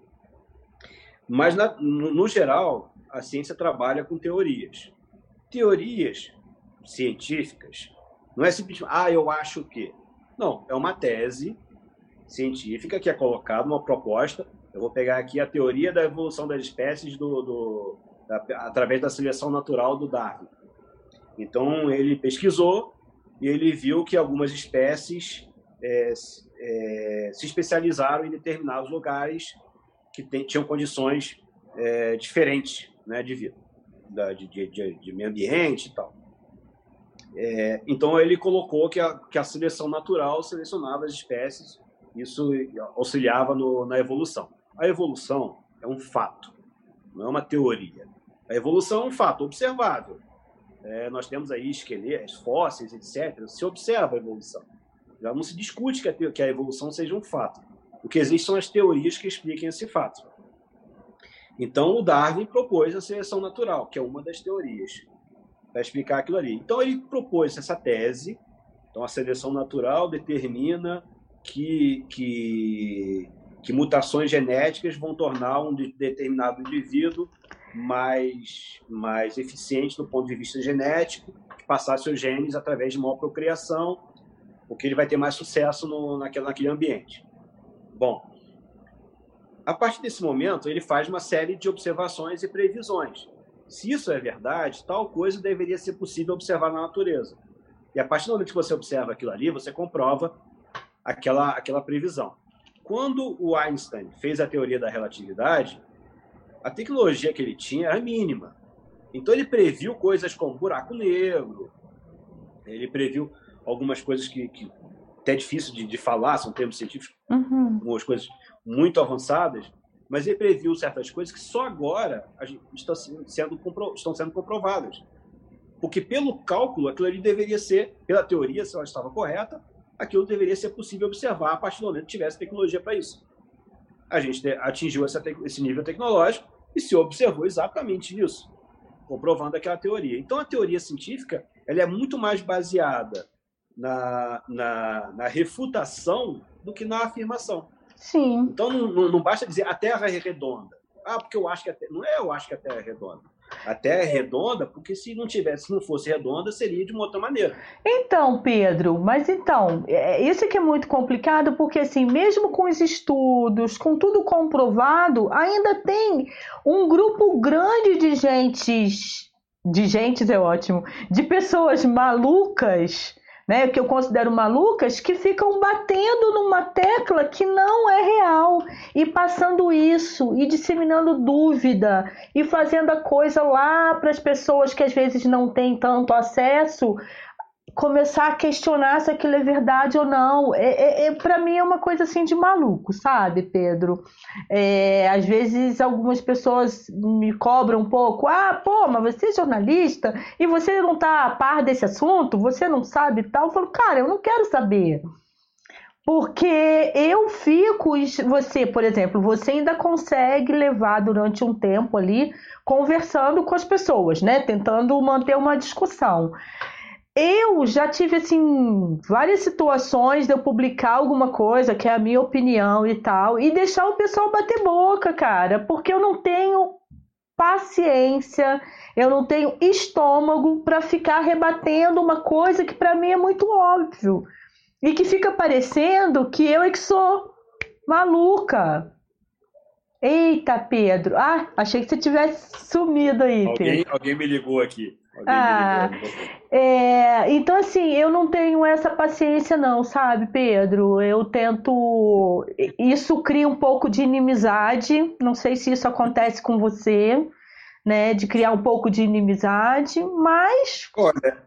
Mas, na, no, no geral, a ciência trabalha com teorias. Teorias científicas não é simplesmente, ah, eu acho que. Não, é uma tese científica que é colocada, uma proposta. Eu vou pegar aqui a teoria da evolução das espécies do, do da, através da seleção natural do Darwin. Então, ele pesquisou e ele viu que algumas espécies é, é, se especializaram em determinados lugares que tem, tinham condições é, diferentes né, de vida, da, de, de, de, meio ambiente e tal. É, então, ele colocou que a, que a seleção natural selecionava as espécies isso auxiliava no, na evolução. A evolução é um fato, não é uma teoria. A evolução é um fato observável. É, nós temos aí esqueletos, fósseis, etc. Se observa a evolução. Já não se discute que a, que a evolução seja um fato. O que existe são as teorias que expliquem esse fato. Então, o Darwin propôs a seleção natural, que é uma das teorias, para explicar aquilo ali. Então, ele propôs essa tese. Então, a seleção natural determina que, que, que mutações genéticas vão tornar um determinado indivíduo mais, mais eficiente do ponto de vista genético, que passar seus genes através de maior procriação, porque ele vai ter mais sucesso no, naquele, naquele ambiente. Bom, a partir desse momento, ele faz uma série de observações e previsões. Se isso é verdade, tal coisa deveria ser possível observar na natureza. E a partir do momento que você observa aquilo ali, você comprova aquela, aquela previsão. Quando o Einstein fez a teoria da relatividade, a tecnologia que ele tinha era mínima. Então ele previu coisas como buraco negro, ele previu algumas coisas que, que até é difícil de, de, falar, são termos científicos, uhum. algumas coisas muito avançadas, mas ele previu certas coisas que só agora estão sendo, compro, estão sendo comprovadas. Porque pelo cálculo, aquilo ali deveria ser, pela teoria, se ela estava correta, aquilo deveria ser possível observar a partir do momento que tivesse tecnologia para isso. A gente atingiu esse nível tecnológico e se observou exatamente isso, comprovando aquela teoria. Então, a teoria científica ela é muito mais baseada na, na, na refutação do que na afirmação. Sim. Então, não, não, não, basta dizer a Terra é redonda. Ah, porque eu acho que a Terra... Não é eu acho que a Terra é redonda. A Terra é redonda porque se não tivesse, se não fosse redonda, seria de uma outra maneira. Então, Pedro, mas então, é, isso que é muito complicado porque assim, mesmo com os estudos, com tudo comprovado, ainda tem um grupo grande de gentes, de gentes é ótimo, de pessoas malucas né, que eu considero malucas, que ficam batendo numa tecla que não é real e passando isso e disseminando dúvida e fazendo a coisa lá para as pessoas que às vezes não têm tanto acesso começar a questionar se aquilo é verdade ou não. É, é, é para mim é uma coisa assim de maluco, sabe, Pedro? É, às vezes algumas pessoas me cobram um pouco. Ah, pô, mas você é jornalista e você não tá a par desse assunto, você não sabe tal. Eu falo, cara, eu não quero saber. Porque eu fico, você, por exemplo, você ainda consegue levar durante um tempo ali conversando com as pessoas, né? Tentando manter uma discussão. Eu já tive assim várias situações de eu publicar alguma coisa que é a minha opinião e tal e deixar o pessoal bater boca, cara, porque eu não tenho paciência, eu não tenho estômago para ficar rebatendo uma coisa que para mim é muito óbvio e que fica parecendo que eu é que sou maluca. Eita, Pedro. Ah, achei que você tivesse sumido aí, alguém, Pedro. Alguém me ligou aqui. Ah, é, então assim, eu não tenho essa paciência não, sabe, Pedro? Eu tento, isso cria um pouco de inimizade. Não sei se isso acontece com você, né? De criar um pouco de inimizade, mas. Olha,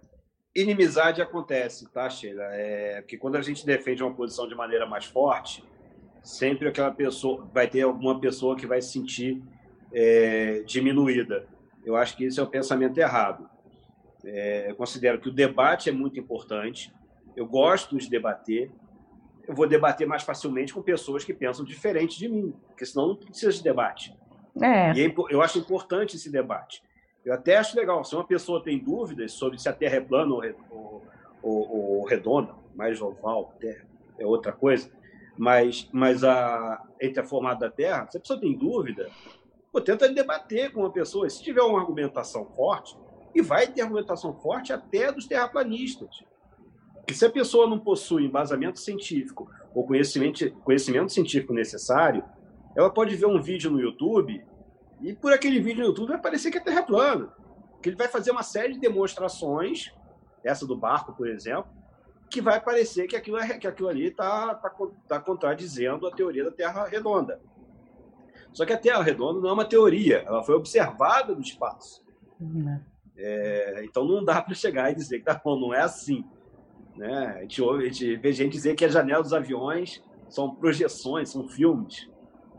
inimizade acontece, tá, Sheila? É porque quando a gente defende uma posição de maneira mais forte, sempre aquela pessoa vai ter alguma pessoa que vai se sentir é, diminuída. Eu acho que esse é o pensamento errado. É, eu considero que o debate é muito importante. Eu gosto de debater. Eu vou debater mais facilmente com pessoas que pensam diferente de mim, porque senão não precisa de debate. É. E é eu acho importante esse debate. Eu até acho legal, se uma pessoa tem dúvidas sobre se a Terra é plana ou, ou, ou redonda, mais oval, Terra é outra coisa, mas, mas a, entre a formada da Terra, se a pessoa tem dúvida, pô, tenta debater com uma pessoa. Se tiver uma argumentação forte, e vai ter argumentação forte até dos terraplanistas. Que se a pessoa não possui embasamento científico ou conhecimento, conhecimento científico necessário, ela pode ver um vídeo no YouTube e por aquele vídeo no YouTube vai parecer que a Terra é plana. Que ele vai fazer uma série de demonstrações, essa do barco, por exemplo, que vai parecer que aquilo, é, que aquilo ali está tá, tá contradizendo a teoria da Terra redonda. Só que a Terra redonda não é uma teoria, ela foi observada no espaço. Uhum. É, então não dá para chegar e dizer que tá bom, não é assim. Né? A, gente ouve, a gente vê gente dizer que a janela dos aviões são projeções, são filmes.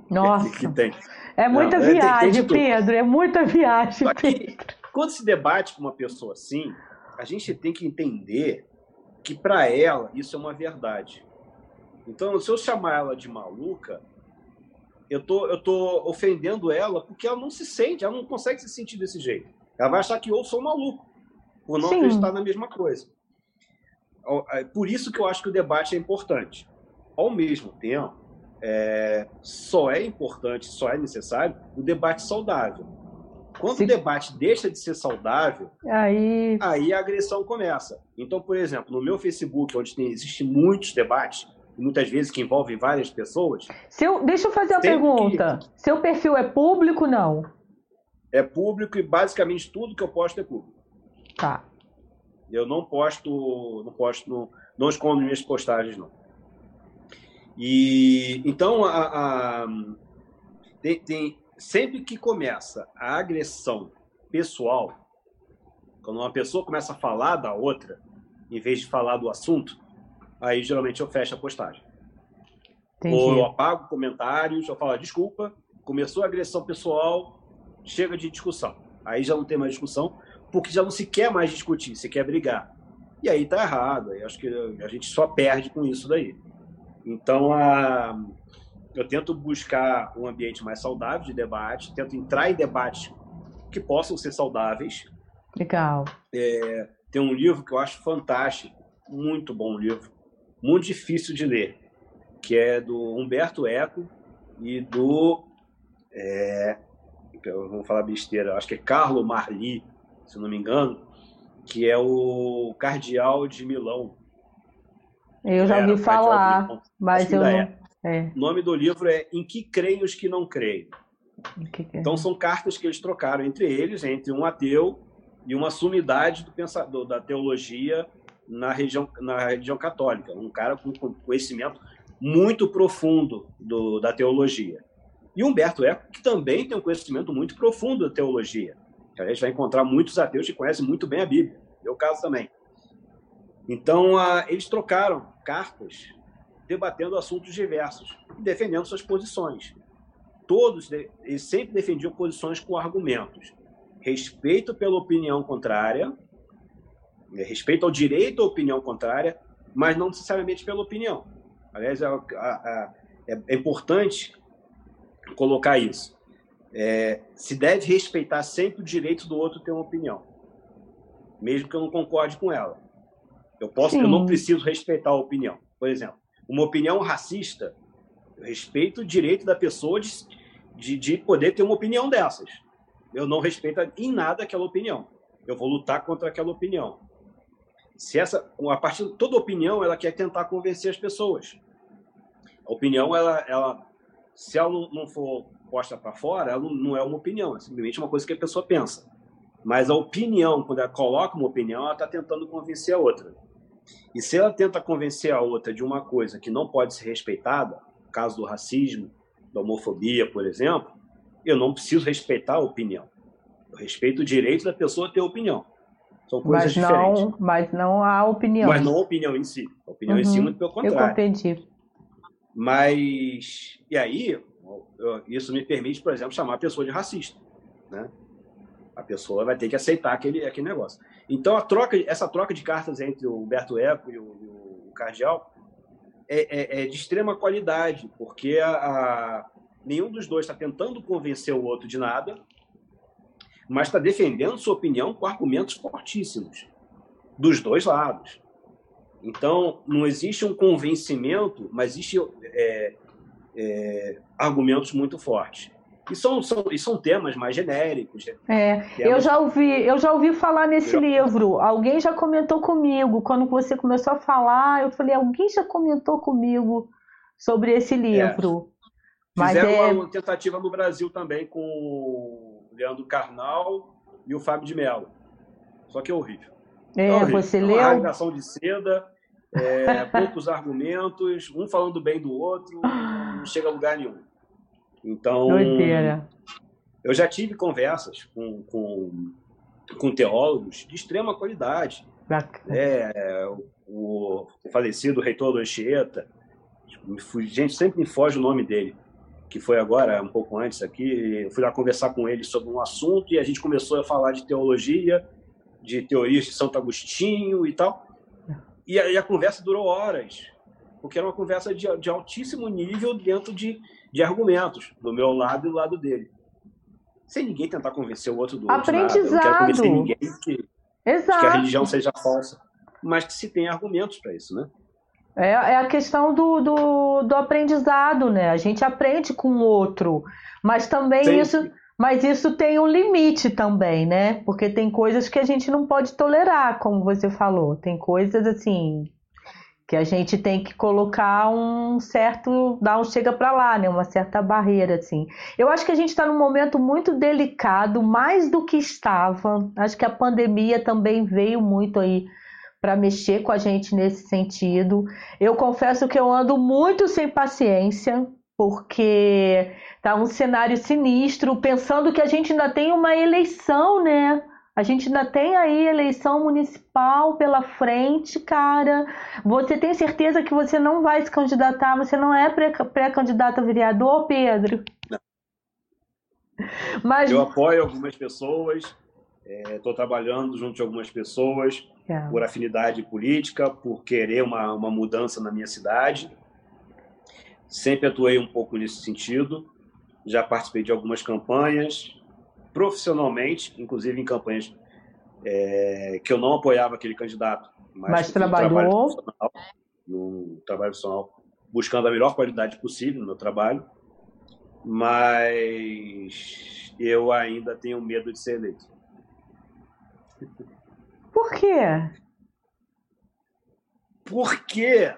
Nossa, que, que tem. é muita não, viagem, tem, tem Pedro, é muita viagem. Que, quando se debate com uma pessoa assim, a gente tem que entender que para ela isso é uma verdade. Então, se eu chamar ela de maluca, eu tô, eu tô ofendendo ela porque ela não se sente, ela não consegue se sentir desse jeito. Ela vai achar que eu sou maluco por não Sim. acreditar na mesma coisa. É por isso que eu acho que o debate é importante. Ao mesmo tempo, é, só é importante, só é necessário o debate saudável. Quando Sim. o debate deixa de ser saudável, aí... aí a agressão começa. Então, por exemplo, no meu Facebook, onde tem, existe muitos debates, muitas vezes que envolvem várias pessoas. Seu, deixa eu fazer uma pergunta. Que... Seu perfil é público não? É público e basicamente tudo que eu posto é público. Tá. Eu não posto, não posto, não, escondo minhas postagens, não. E então a, a tem, tem, sempre que começa a agressão pessoal, quando uma pessoa começa a falar da outra, em vez de falar do assunto, aí geralmente eu fecho a postagem. Entendi. Ou eu apago comentários, eu falo, desculpa, começou a agressão pessoal, chega de discussão. Aí já não tem mais discussão, porque já não se quer mais discutir, se quer brigar. E aí tá errado, aí acho que a gente só perde com isso daí. Então, a, eu tento buscar um ambiente mais saudável de debate, tento entrar em debates que possam ser saudáveis. Legal. É, tem um livro que eu acho fantástico, muito bom livro, muito difícil de ler, que é do Humberto Eco e do é, eu vou falar besteira, acho que é Carlo Marli, se não me engano, que é o cardeal de Milão. Eu já ouvi falar, mas eu não. É. É. O nome do livro é Em que creem os que não creem. Que que é? Então são cartas que eles trocaram entre eles, entre um ateu e uma sumidade do pensador da teologia na região na religião católica, um cara com conhecimento muito profundo do, da teologia. E Humberto Eco, que também tem um conhecimento muito profundo da teologia. A gente vai encontrar muitos ateus que conhecem muito bem a Bíblia. Meu caso também. Então, eles trocaram cartas debatendo assuntos diversos e defendendo suas posições. Todos eles sempre defendiam posições com argumentos. Respeito pela opinião contrária, né, respeito ao direito à opinião contrária, mas não necessariamente pela opinião. Aliás, é, é, é importante colocar isso. É, se deve respeitar sempre o direito do outro ter uma opinião, mesmo que eu não concorde com ela. Eu posso, Sim. eu não preciso respeitar a opinião. Por exemplo, uma opinião racista, eu respeito o direito da pessoa de, de, de poder ter uma opinião dessas. Eu não respeito em nada aquela opinião. Eu vou lutar contra aquela opinião. Se essa, a partir toda opinião, ela quer tentar convencer as pessoas. A opinião, ela, ela se ela não, for posta para fora, ela não, não, é uma opinião, é simplesmente uma coisa que a pessoa pensa. Mas a opinião, quando ela coloca uma opinião, ela está tentando convencer a outra. E se ela tenta convencer a outra de uma coisa que não pode ser respeitada, caso do racismo, da homofobia, por exemplo, eu não preciso respeitar a opinião. Eu respeito o direito da pessoa a ter opinião. São coisas mas não, diferentes. Mas não a opinião. Mas não a opinião em si. A opinião uhum. em si, uhum. muito pelo contrário. Eu compreendi. Mas, e aí, isso me permite, por exemplo, chamar a pessoa de racista. Né? A pessoa vai ter que aceitar aquele, aquele negócio. Então, a troca, essa troca de cartas entre o Humberto Eco e o, o Cardial é, é, é, de extrema qualidade, porque a, a, nenhum dos dois está tentando convencer o outro de nada, mas está defendendo sua opinião com argumentos fortíssimos, dos dois lados. Então, não existe um convencimento, mas existe é, é, argumentos muito fortes. E são, são, e são temas mais genéricos. Né? É, temas... eu já ouvi, eu já ouvi falar nesse eu... livro. Alguém já comentou comigo. Quando você começou a falar, eu falei, alguém já comentou comigo sobre esse livro. É. Mas Fizeram é... uma tentativa no Brasil também com o Leandro Carnal e o Fábio de Mello. Só que é horrível. É, é horrível. você é leu. Rasgação de seda, é, poucos argumentos, um falando bem do outro, não chega a lugar nenhum. Então, Doideira. eu já tive conversas com, com, com teólogos de extrema qualidade. É, o, o falecido reitor do Anchieta, gente, sempre me foge o nome dele, que foi agora, um pouco antes aqui, eu fui lá conversar com ele sobre um assunto e a gente começou a falar de teologia, de teorias de Santo Agostinho e tal. E a, e a conversa durou horas, porque era uma conversa de, de altíssimo nível dentro de de argumentos, do meu lado e do lado dele. Sem ninguém tentar convencer o outro do outro. Aprendizado. Nada. Eu não quero convencer ninguém que, Exato. que a religião seja falsa. Mas que se tem argumentos para isso, né? É, é a questão do, do, do, aprendizado, né? A gente aprende com o outro, mas também Sim. isso, mas isso tem um limite também, né? Porque tem coisas que a gente não pode tolerar, como você falou. Tem coisas assim que a gente tem que colocar um certo, dar um chega para lá, né? Uma certa barreira, assim. Eu acho que a gente está num momento muito delicado, mais do que estava. Acho que a pandemia também veio muito aí para mexer com a gente nesse sentido. Eu confesso que eu ando muito sem paciência, porque tá um cenário sinistro, pensando que a gente ainda tem uma eleição, né? A gente ainda tem aí eleição municipal pela frente, cara. Você tem certeza que você não vai se candidatar? Você não é pré-candidato a vereador, Pedro? Não. Mas... Eu apoio algumas pessoas, estou é, trabalhando junto de algumas pessoas é. por afinidade política, por querer uma, uma mudança na minha cidade. Sempre atuei um pouco nesse sentido. Já participei de algumas campanhas, profissionalmente, inclusive em campanhas é, que eu não apoiava aquele candidato, mas, mas trabalhou no trabalho profissional, buscando a melhor qualidade possível no meu trabalho, mas eu ainda tenho medo de ser eleito. Por quê? Por quê?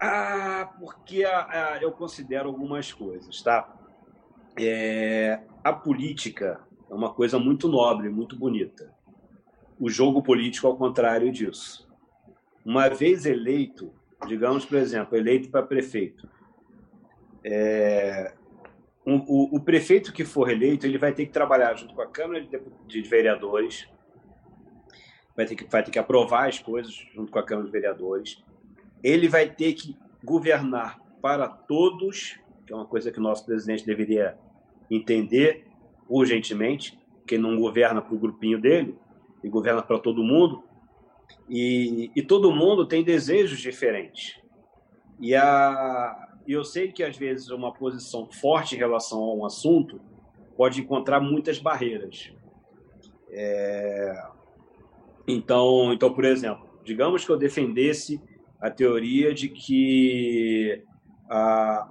Ah, porque ah, eu considero algumas coisas, tá? É, a política é uma coisa muito nobre, muito bonita. O jogo político, ao contrário disso. Uma vez eleito, digamos, por exemplo, eleito para prefeito, é, um, o, o, prefeito que for eleito, ele vai ter que trabalhar junto com a Câmara de, de Vereadores, vai ter, que, vai ter que aprovar as coisas junto com a Câmara de Vereadores, ele vai ter que governar para todos, que é uma coisa que o nosso presidente deveria entender urgentemente, que não governa para o grupinho dele, e governa para todo mundo, e, e, todo mundo tem desejos diferentes. E a, eu sei que às vezes uma posição forte em relação a um assunto pode encontrar muitas barreiras. É... Então, então, por exemplo, digamos que eu defendesse a teoria de que ah,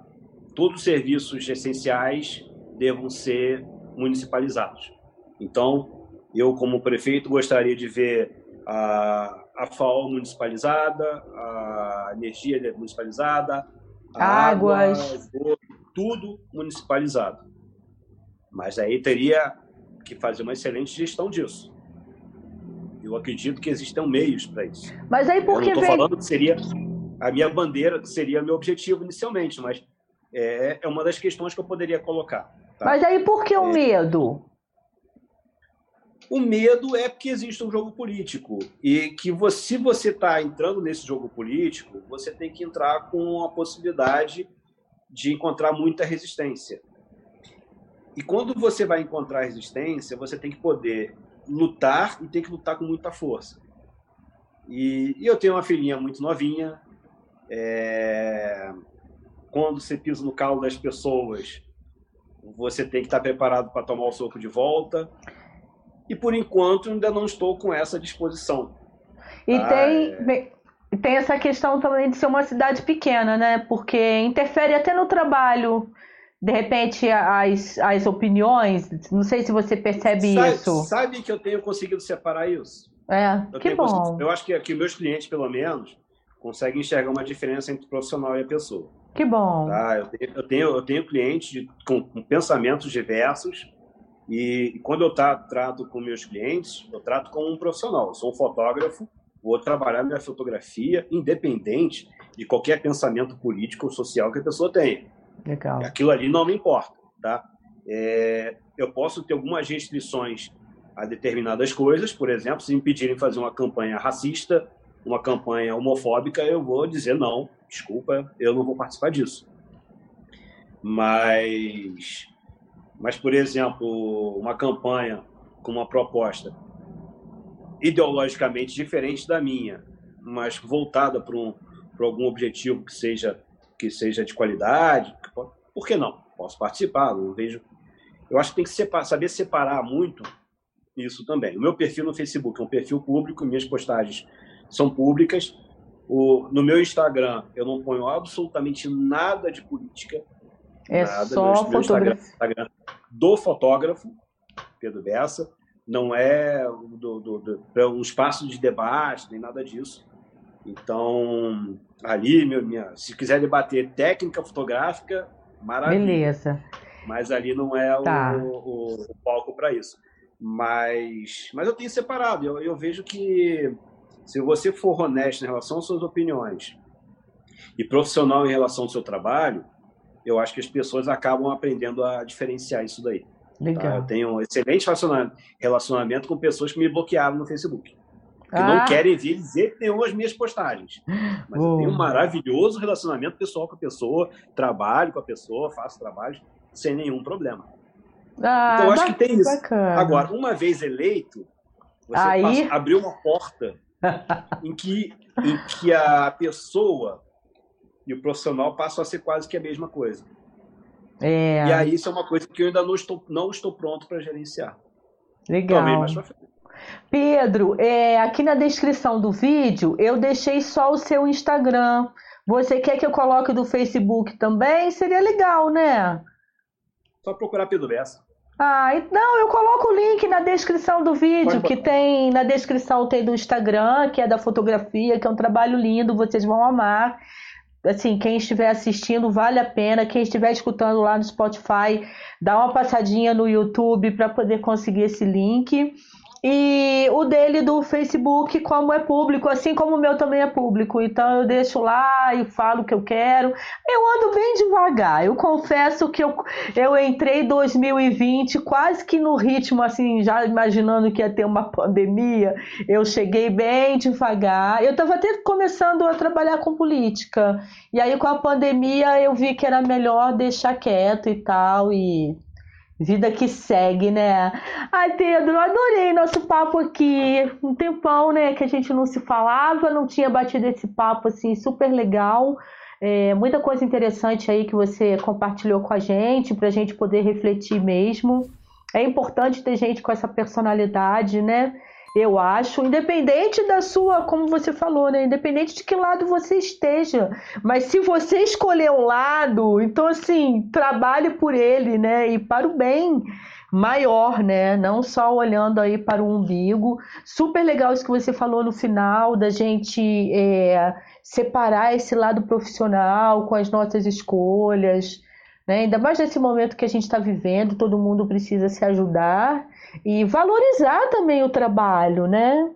todos os serviços essenciais devam ser municipalizados. Então, eu, como prefeito, gostaria de ver a, a FAO municipalizada, a energia municipalizada, a águas, água, tudo municipalizado. Mas aí teria que fazer uma excelente gestão disso. Eu acredito que existem meios para isso. Mas aí por que Eu não estou falando que seria a minha bandeira, seria meu objetivo inicialmente, mas é, é uma das questões que eu poderia colocar. Tá? Mas aí por que o é... medo? O medo é porque existe um jogo político e que você, se você está entrando nesse jogo político, você tem que entrar com a possibilidade de encontrar muita resistência. E quando você vai encontrar resistência, você tem que poder lutar e tem que lutar com muita força. E, e eu tenho uma filhinha muito novinha. É... Quando você pisa no calo das pessoas, você tem que estar preparado para tomar o soco de volta. E por enquanto ainda não estou com essa disposição. E ah, tem, é... tem essa questão também de ser uma cidade pequena, né? Porque interfere até no trabalho de repente as, as opiniões, não sei se você percebe sabe, isso. Sabe que eu tenho conseguido separar isso? É, eu que bom. Eu acho que aqui meus clientes, pelo menos, conseguem enxergar uma diferença entre o profissional e a pessoa. Que bom. Tá? Eu, tenho, eu, tenho, eu tenho clientes de, com, com, pensamentos diversos e, e quando eu tá, trato com meus clientes, eu trato como um profissional. Eu sou um fotógrafo, vou trabalhar minha fotografia independente de qualquer pensamento político ou social que a pessoa tenha. Legal. Aquilo ali não me importa, tá? É, eu posso ter algumas restrições a determinadas coisas, por exemplo, se me pedirem fazer uma campanha racista, uma campanha homofóbica, eu vou dizer não, desculpa, eu não vou participar disso. Mas, mas por exemplo, uma campanha com uma proposta ideologicamente diferente da minha, mas voltada para um, para algum objetivo que seja que seja de qualidade, por que não? Posso participar, não vejo. Eu acho que tem que separar, saber separar muito isso também. O meu perfil no Facebook é um perfil público, minhas postagens são públicas. O, no meu Instagram, eu não ponho absolutamente nada de política. É nada. só meu, Instagram, Instagram, do fotógrafo, Pedro Bessa. Não é do, do, do, um espaço de debate, nem nada disso. Então, ali, meu, minha, se quiser debater técnica fotográfica, maravilha. Beleza. Mas ali não é tá. o, o, o palco para isso. Mas, mas eu tenho separado. Eu, eu vejo que se você for honesto em relação às suas opiniões e profissional em relação ao seu trabalho, eu acho que as pessoas acabam aprendendo a diferenciar isso daí. Tá? Legal. Tá? Eu tenho um excelente relacionamento com pessoas que me bloquearam no Facebook que ah. não querem ver dizer nenhum as minhas postagens. Mas eu tenho um maravilhoso relacionamento pessoal com a pessoa, trabalho com a pessoa, faço trabalho sem nenhum problema. Ah, então eu acho que tem isso. Agora, uma vez eleito, você Aí... passa, abriu uma porta em que, em que a pessoa e o profissional passam a ser quase que a mesma coisa. É. E aí isso é uma coisa que eu ainda não estou, não estou pronto para gerenciar. Legal. Talvez mais pra frente. Pedro, é, aqui na descrição do vídeo eu deixei só o seu Instagram. Você quer que eu coloque do Facebook também? Seria legal, né? Só procurar Pedro Bessa. Ah, não, eu coloco o link na descrição do vídeo, que tem na descrição tem do Instagram, que é da fotografia, que é um trabalho lindo, vocês vão amar. Assim, quem estiver assistindo vale a pena, quem estiver escutando lá no Spotify, dá uma passadinha no YouTube para poder conseguir esse link. E o dele do Facebook, como é público, assim como o meu também é público. Então eu deixo lá e falo o que eu quero. Eu ando bem devagar. Eu confesso que eu, eu entrei em 2020 quase que no ritmo, assim, já imaginando que ia ter uma pandemia. Eu cheguei bem devagar. Eu estava até começando a trabalhar com política. E aí com a pandemia eu vi que era melhor deixar quieto e tal. E Vida que segue, né? Ai, Pedro, adorei nosso papo aqui. Um tempão, né, que a gente não se falava, não tinha batido esse papo assim super legal. É, muita coisa interessante aí que você compartilhou com a gente, para a gente poder refletir mesmo. É importante ter gente com essa personalidade, né? Eu acho, independente da sua, como você falou, né? Independente de que lado você esteja. Mas se você escolher um lado, então assim, trabalhe por ele, né? E para o bem maior, né? Não só olhando aí para o umbigo. Super legal isso que você falou no final, da gente é, separar esse lado profissional com as nossas escolhas. Né? Ainda mais nesse momento que a gente está vivendo, todo mundo precisa se ajudar e valorizar também o trabalho, né?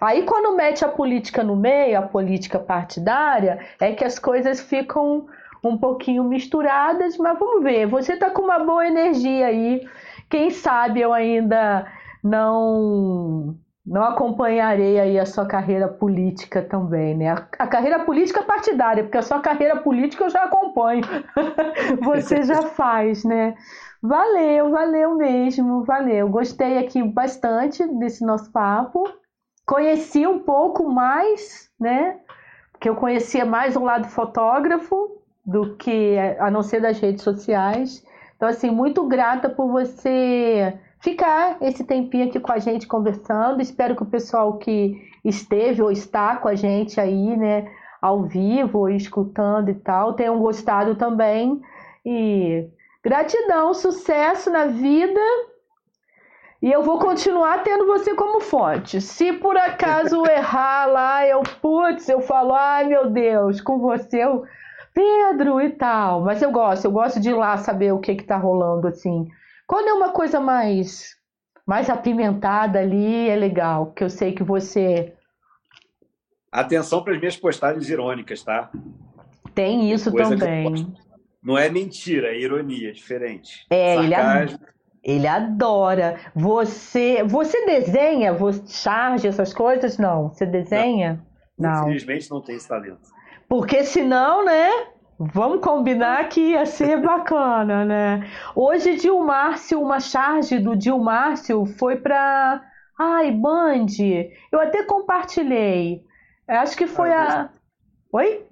Aí quando mete a política no meio, a política partidária, é que as coisas ficam um pouquinho misturadas, mas vamos ver. Você está com uma boa energia aí. Quem sabe eu ainda não não acompanharei aí a sua carreira política também, né? A, a, carreira política partidária, porque a sua carreira política eu já acompanho. Você já faz, né? Valeu, valeu mesmo, valeu. Gostei aqui bastante desse nosso papo. Conheci um pouco mais, né? Porque eu conhecia mais o lado fotógrafo do que a não ser das redes sociais. Então, assim, muito grata por você ficar esse tempinho aqui com a gente conversando. Espero que o pessoal que esteve ou está com a gente aí, né, ao vivo, escutando e tal, tenham gostado também. E Gratidão, sucesso na vida. E eu vou continuar tendo você como fonte. Se por acaso errar lá, eu, putz, eu falo, ai meu Deus, com você eu, Pedro e tal. Mas eu gosto, eu gosto de ir lá saber o que que tá rolando, assim. Quando é uma coisa mais, mais apimentada ali, é legal, que eu sei que você... Atenção para as minhas postagens irônicas, tá? Tem isso também. Não é mentira, é ironia, é diferente. É, Sarcasmo. ele, ele adora. Você, você desenha, você charge essas coisas? Não. Você desenha? Não. não. Infelizmente não tem esse talento. Porque senão, né? Vamos combinar que ia ser bacana, né? Hoje, Dilmárcio, uma charge do Dilmárcio foi para. Ai, Band. Eu até compartilhei. Acho que foi ah, a. Oi?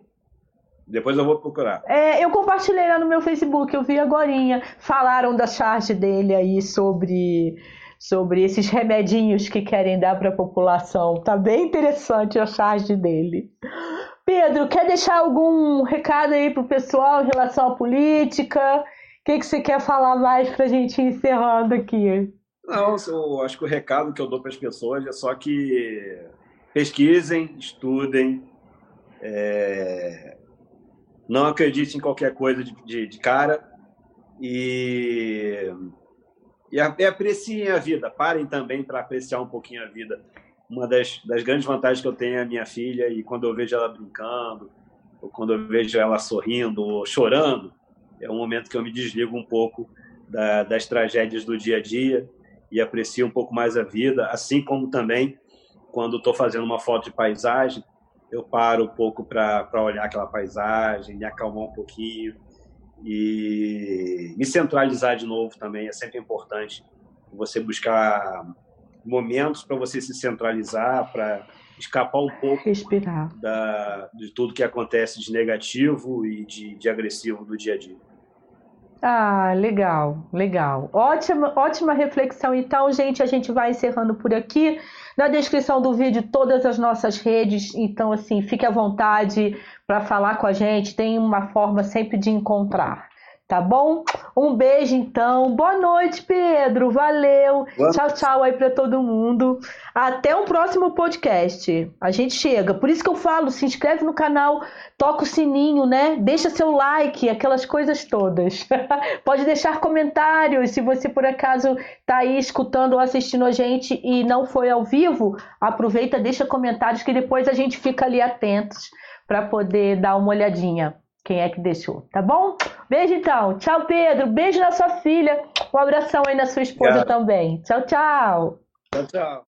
Depois eu vou procurar. É, eu compartilhei lá no meu Facebook, eu vi agora. Falaram da charge dele aí sobre, sobre esses remedinhos que querem dar para a população. Tá bem interessante a charge dele. Pedro, quer deixar algum recado aí pro pessoal em relação à política? O que, que você quer falar mais para a gente ir encerrando aqui? Não, eu acho que o recado que eu dou para as pessoas é só que pesquisem, estudem, é, não acredite em qualquer coisa de, de, de cara e, e, apreciem a vida. Parem também para apreciar um pouquinho a vida. Uma das, das grandes vantagens que eu tenho é a minha filha e quando eu vejo ela brincando, ou quando eu vejo ela sorrindo ou chorando, é um momento que eu me desligo um pouco da, das tragédias do dia a dia e aprecio um pouco mais a vida, assim como também quando estou fazendo uma foto de paisagem, eu paro um pouco para olhar aquela paisagem, me acalmar um pouquinho e me centralizar de novo também. É sempre importante você buscar momentos para você se centralizar, para escapar um pouco Respirar. Da, de tudo que acontece de negativo e de, de agressivo do dia a dia. Ah, legal, legal. Ótima, ótima reflexão. Então, gente, a gente vai encerrando por aqui. Na descrição do vídeo, todas as nossas redes. Então, assim, fique à vontade para falar com a gente. Tem uma forma sempre de encontrar. Tá bom? Um beijo então. Boa noite, Pedro. Valeu. Boa. Tchau, tchau aí para todo mundo. Até o um próximo podcast. A gente chega. Por isso que eu falo, se inscreve no canal, toca o sininho, né? Deixa seu like, aquelas coisas todas. Pode deixar comentários se você por acaso tá aí escutando ou assistindo a gente e não foi ao vivo, aproveita, deixa comentários que depois a gente fica ali atentos para poder dar uma olhadinha quem é que deixou, tá bom? Beijo então. Tchau, Pedro. Beijo na sua filha. Um abração aí na sua esposa Obrigado. também. Tchau, tchau. Tchau, tchau.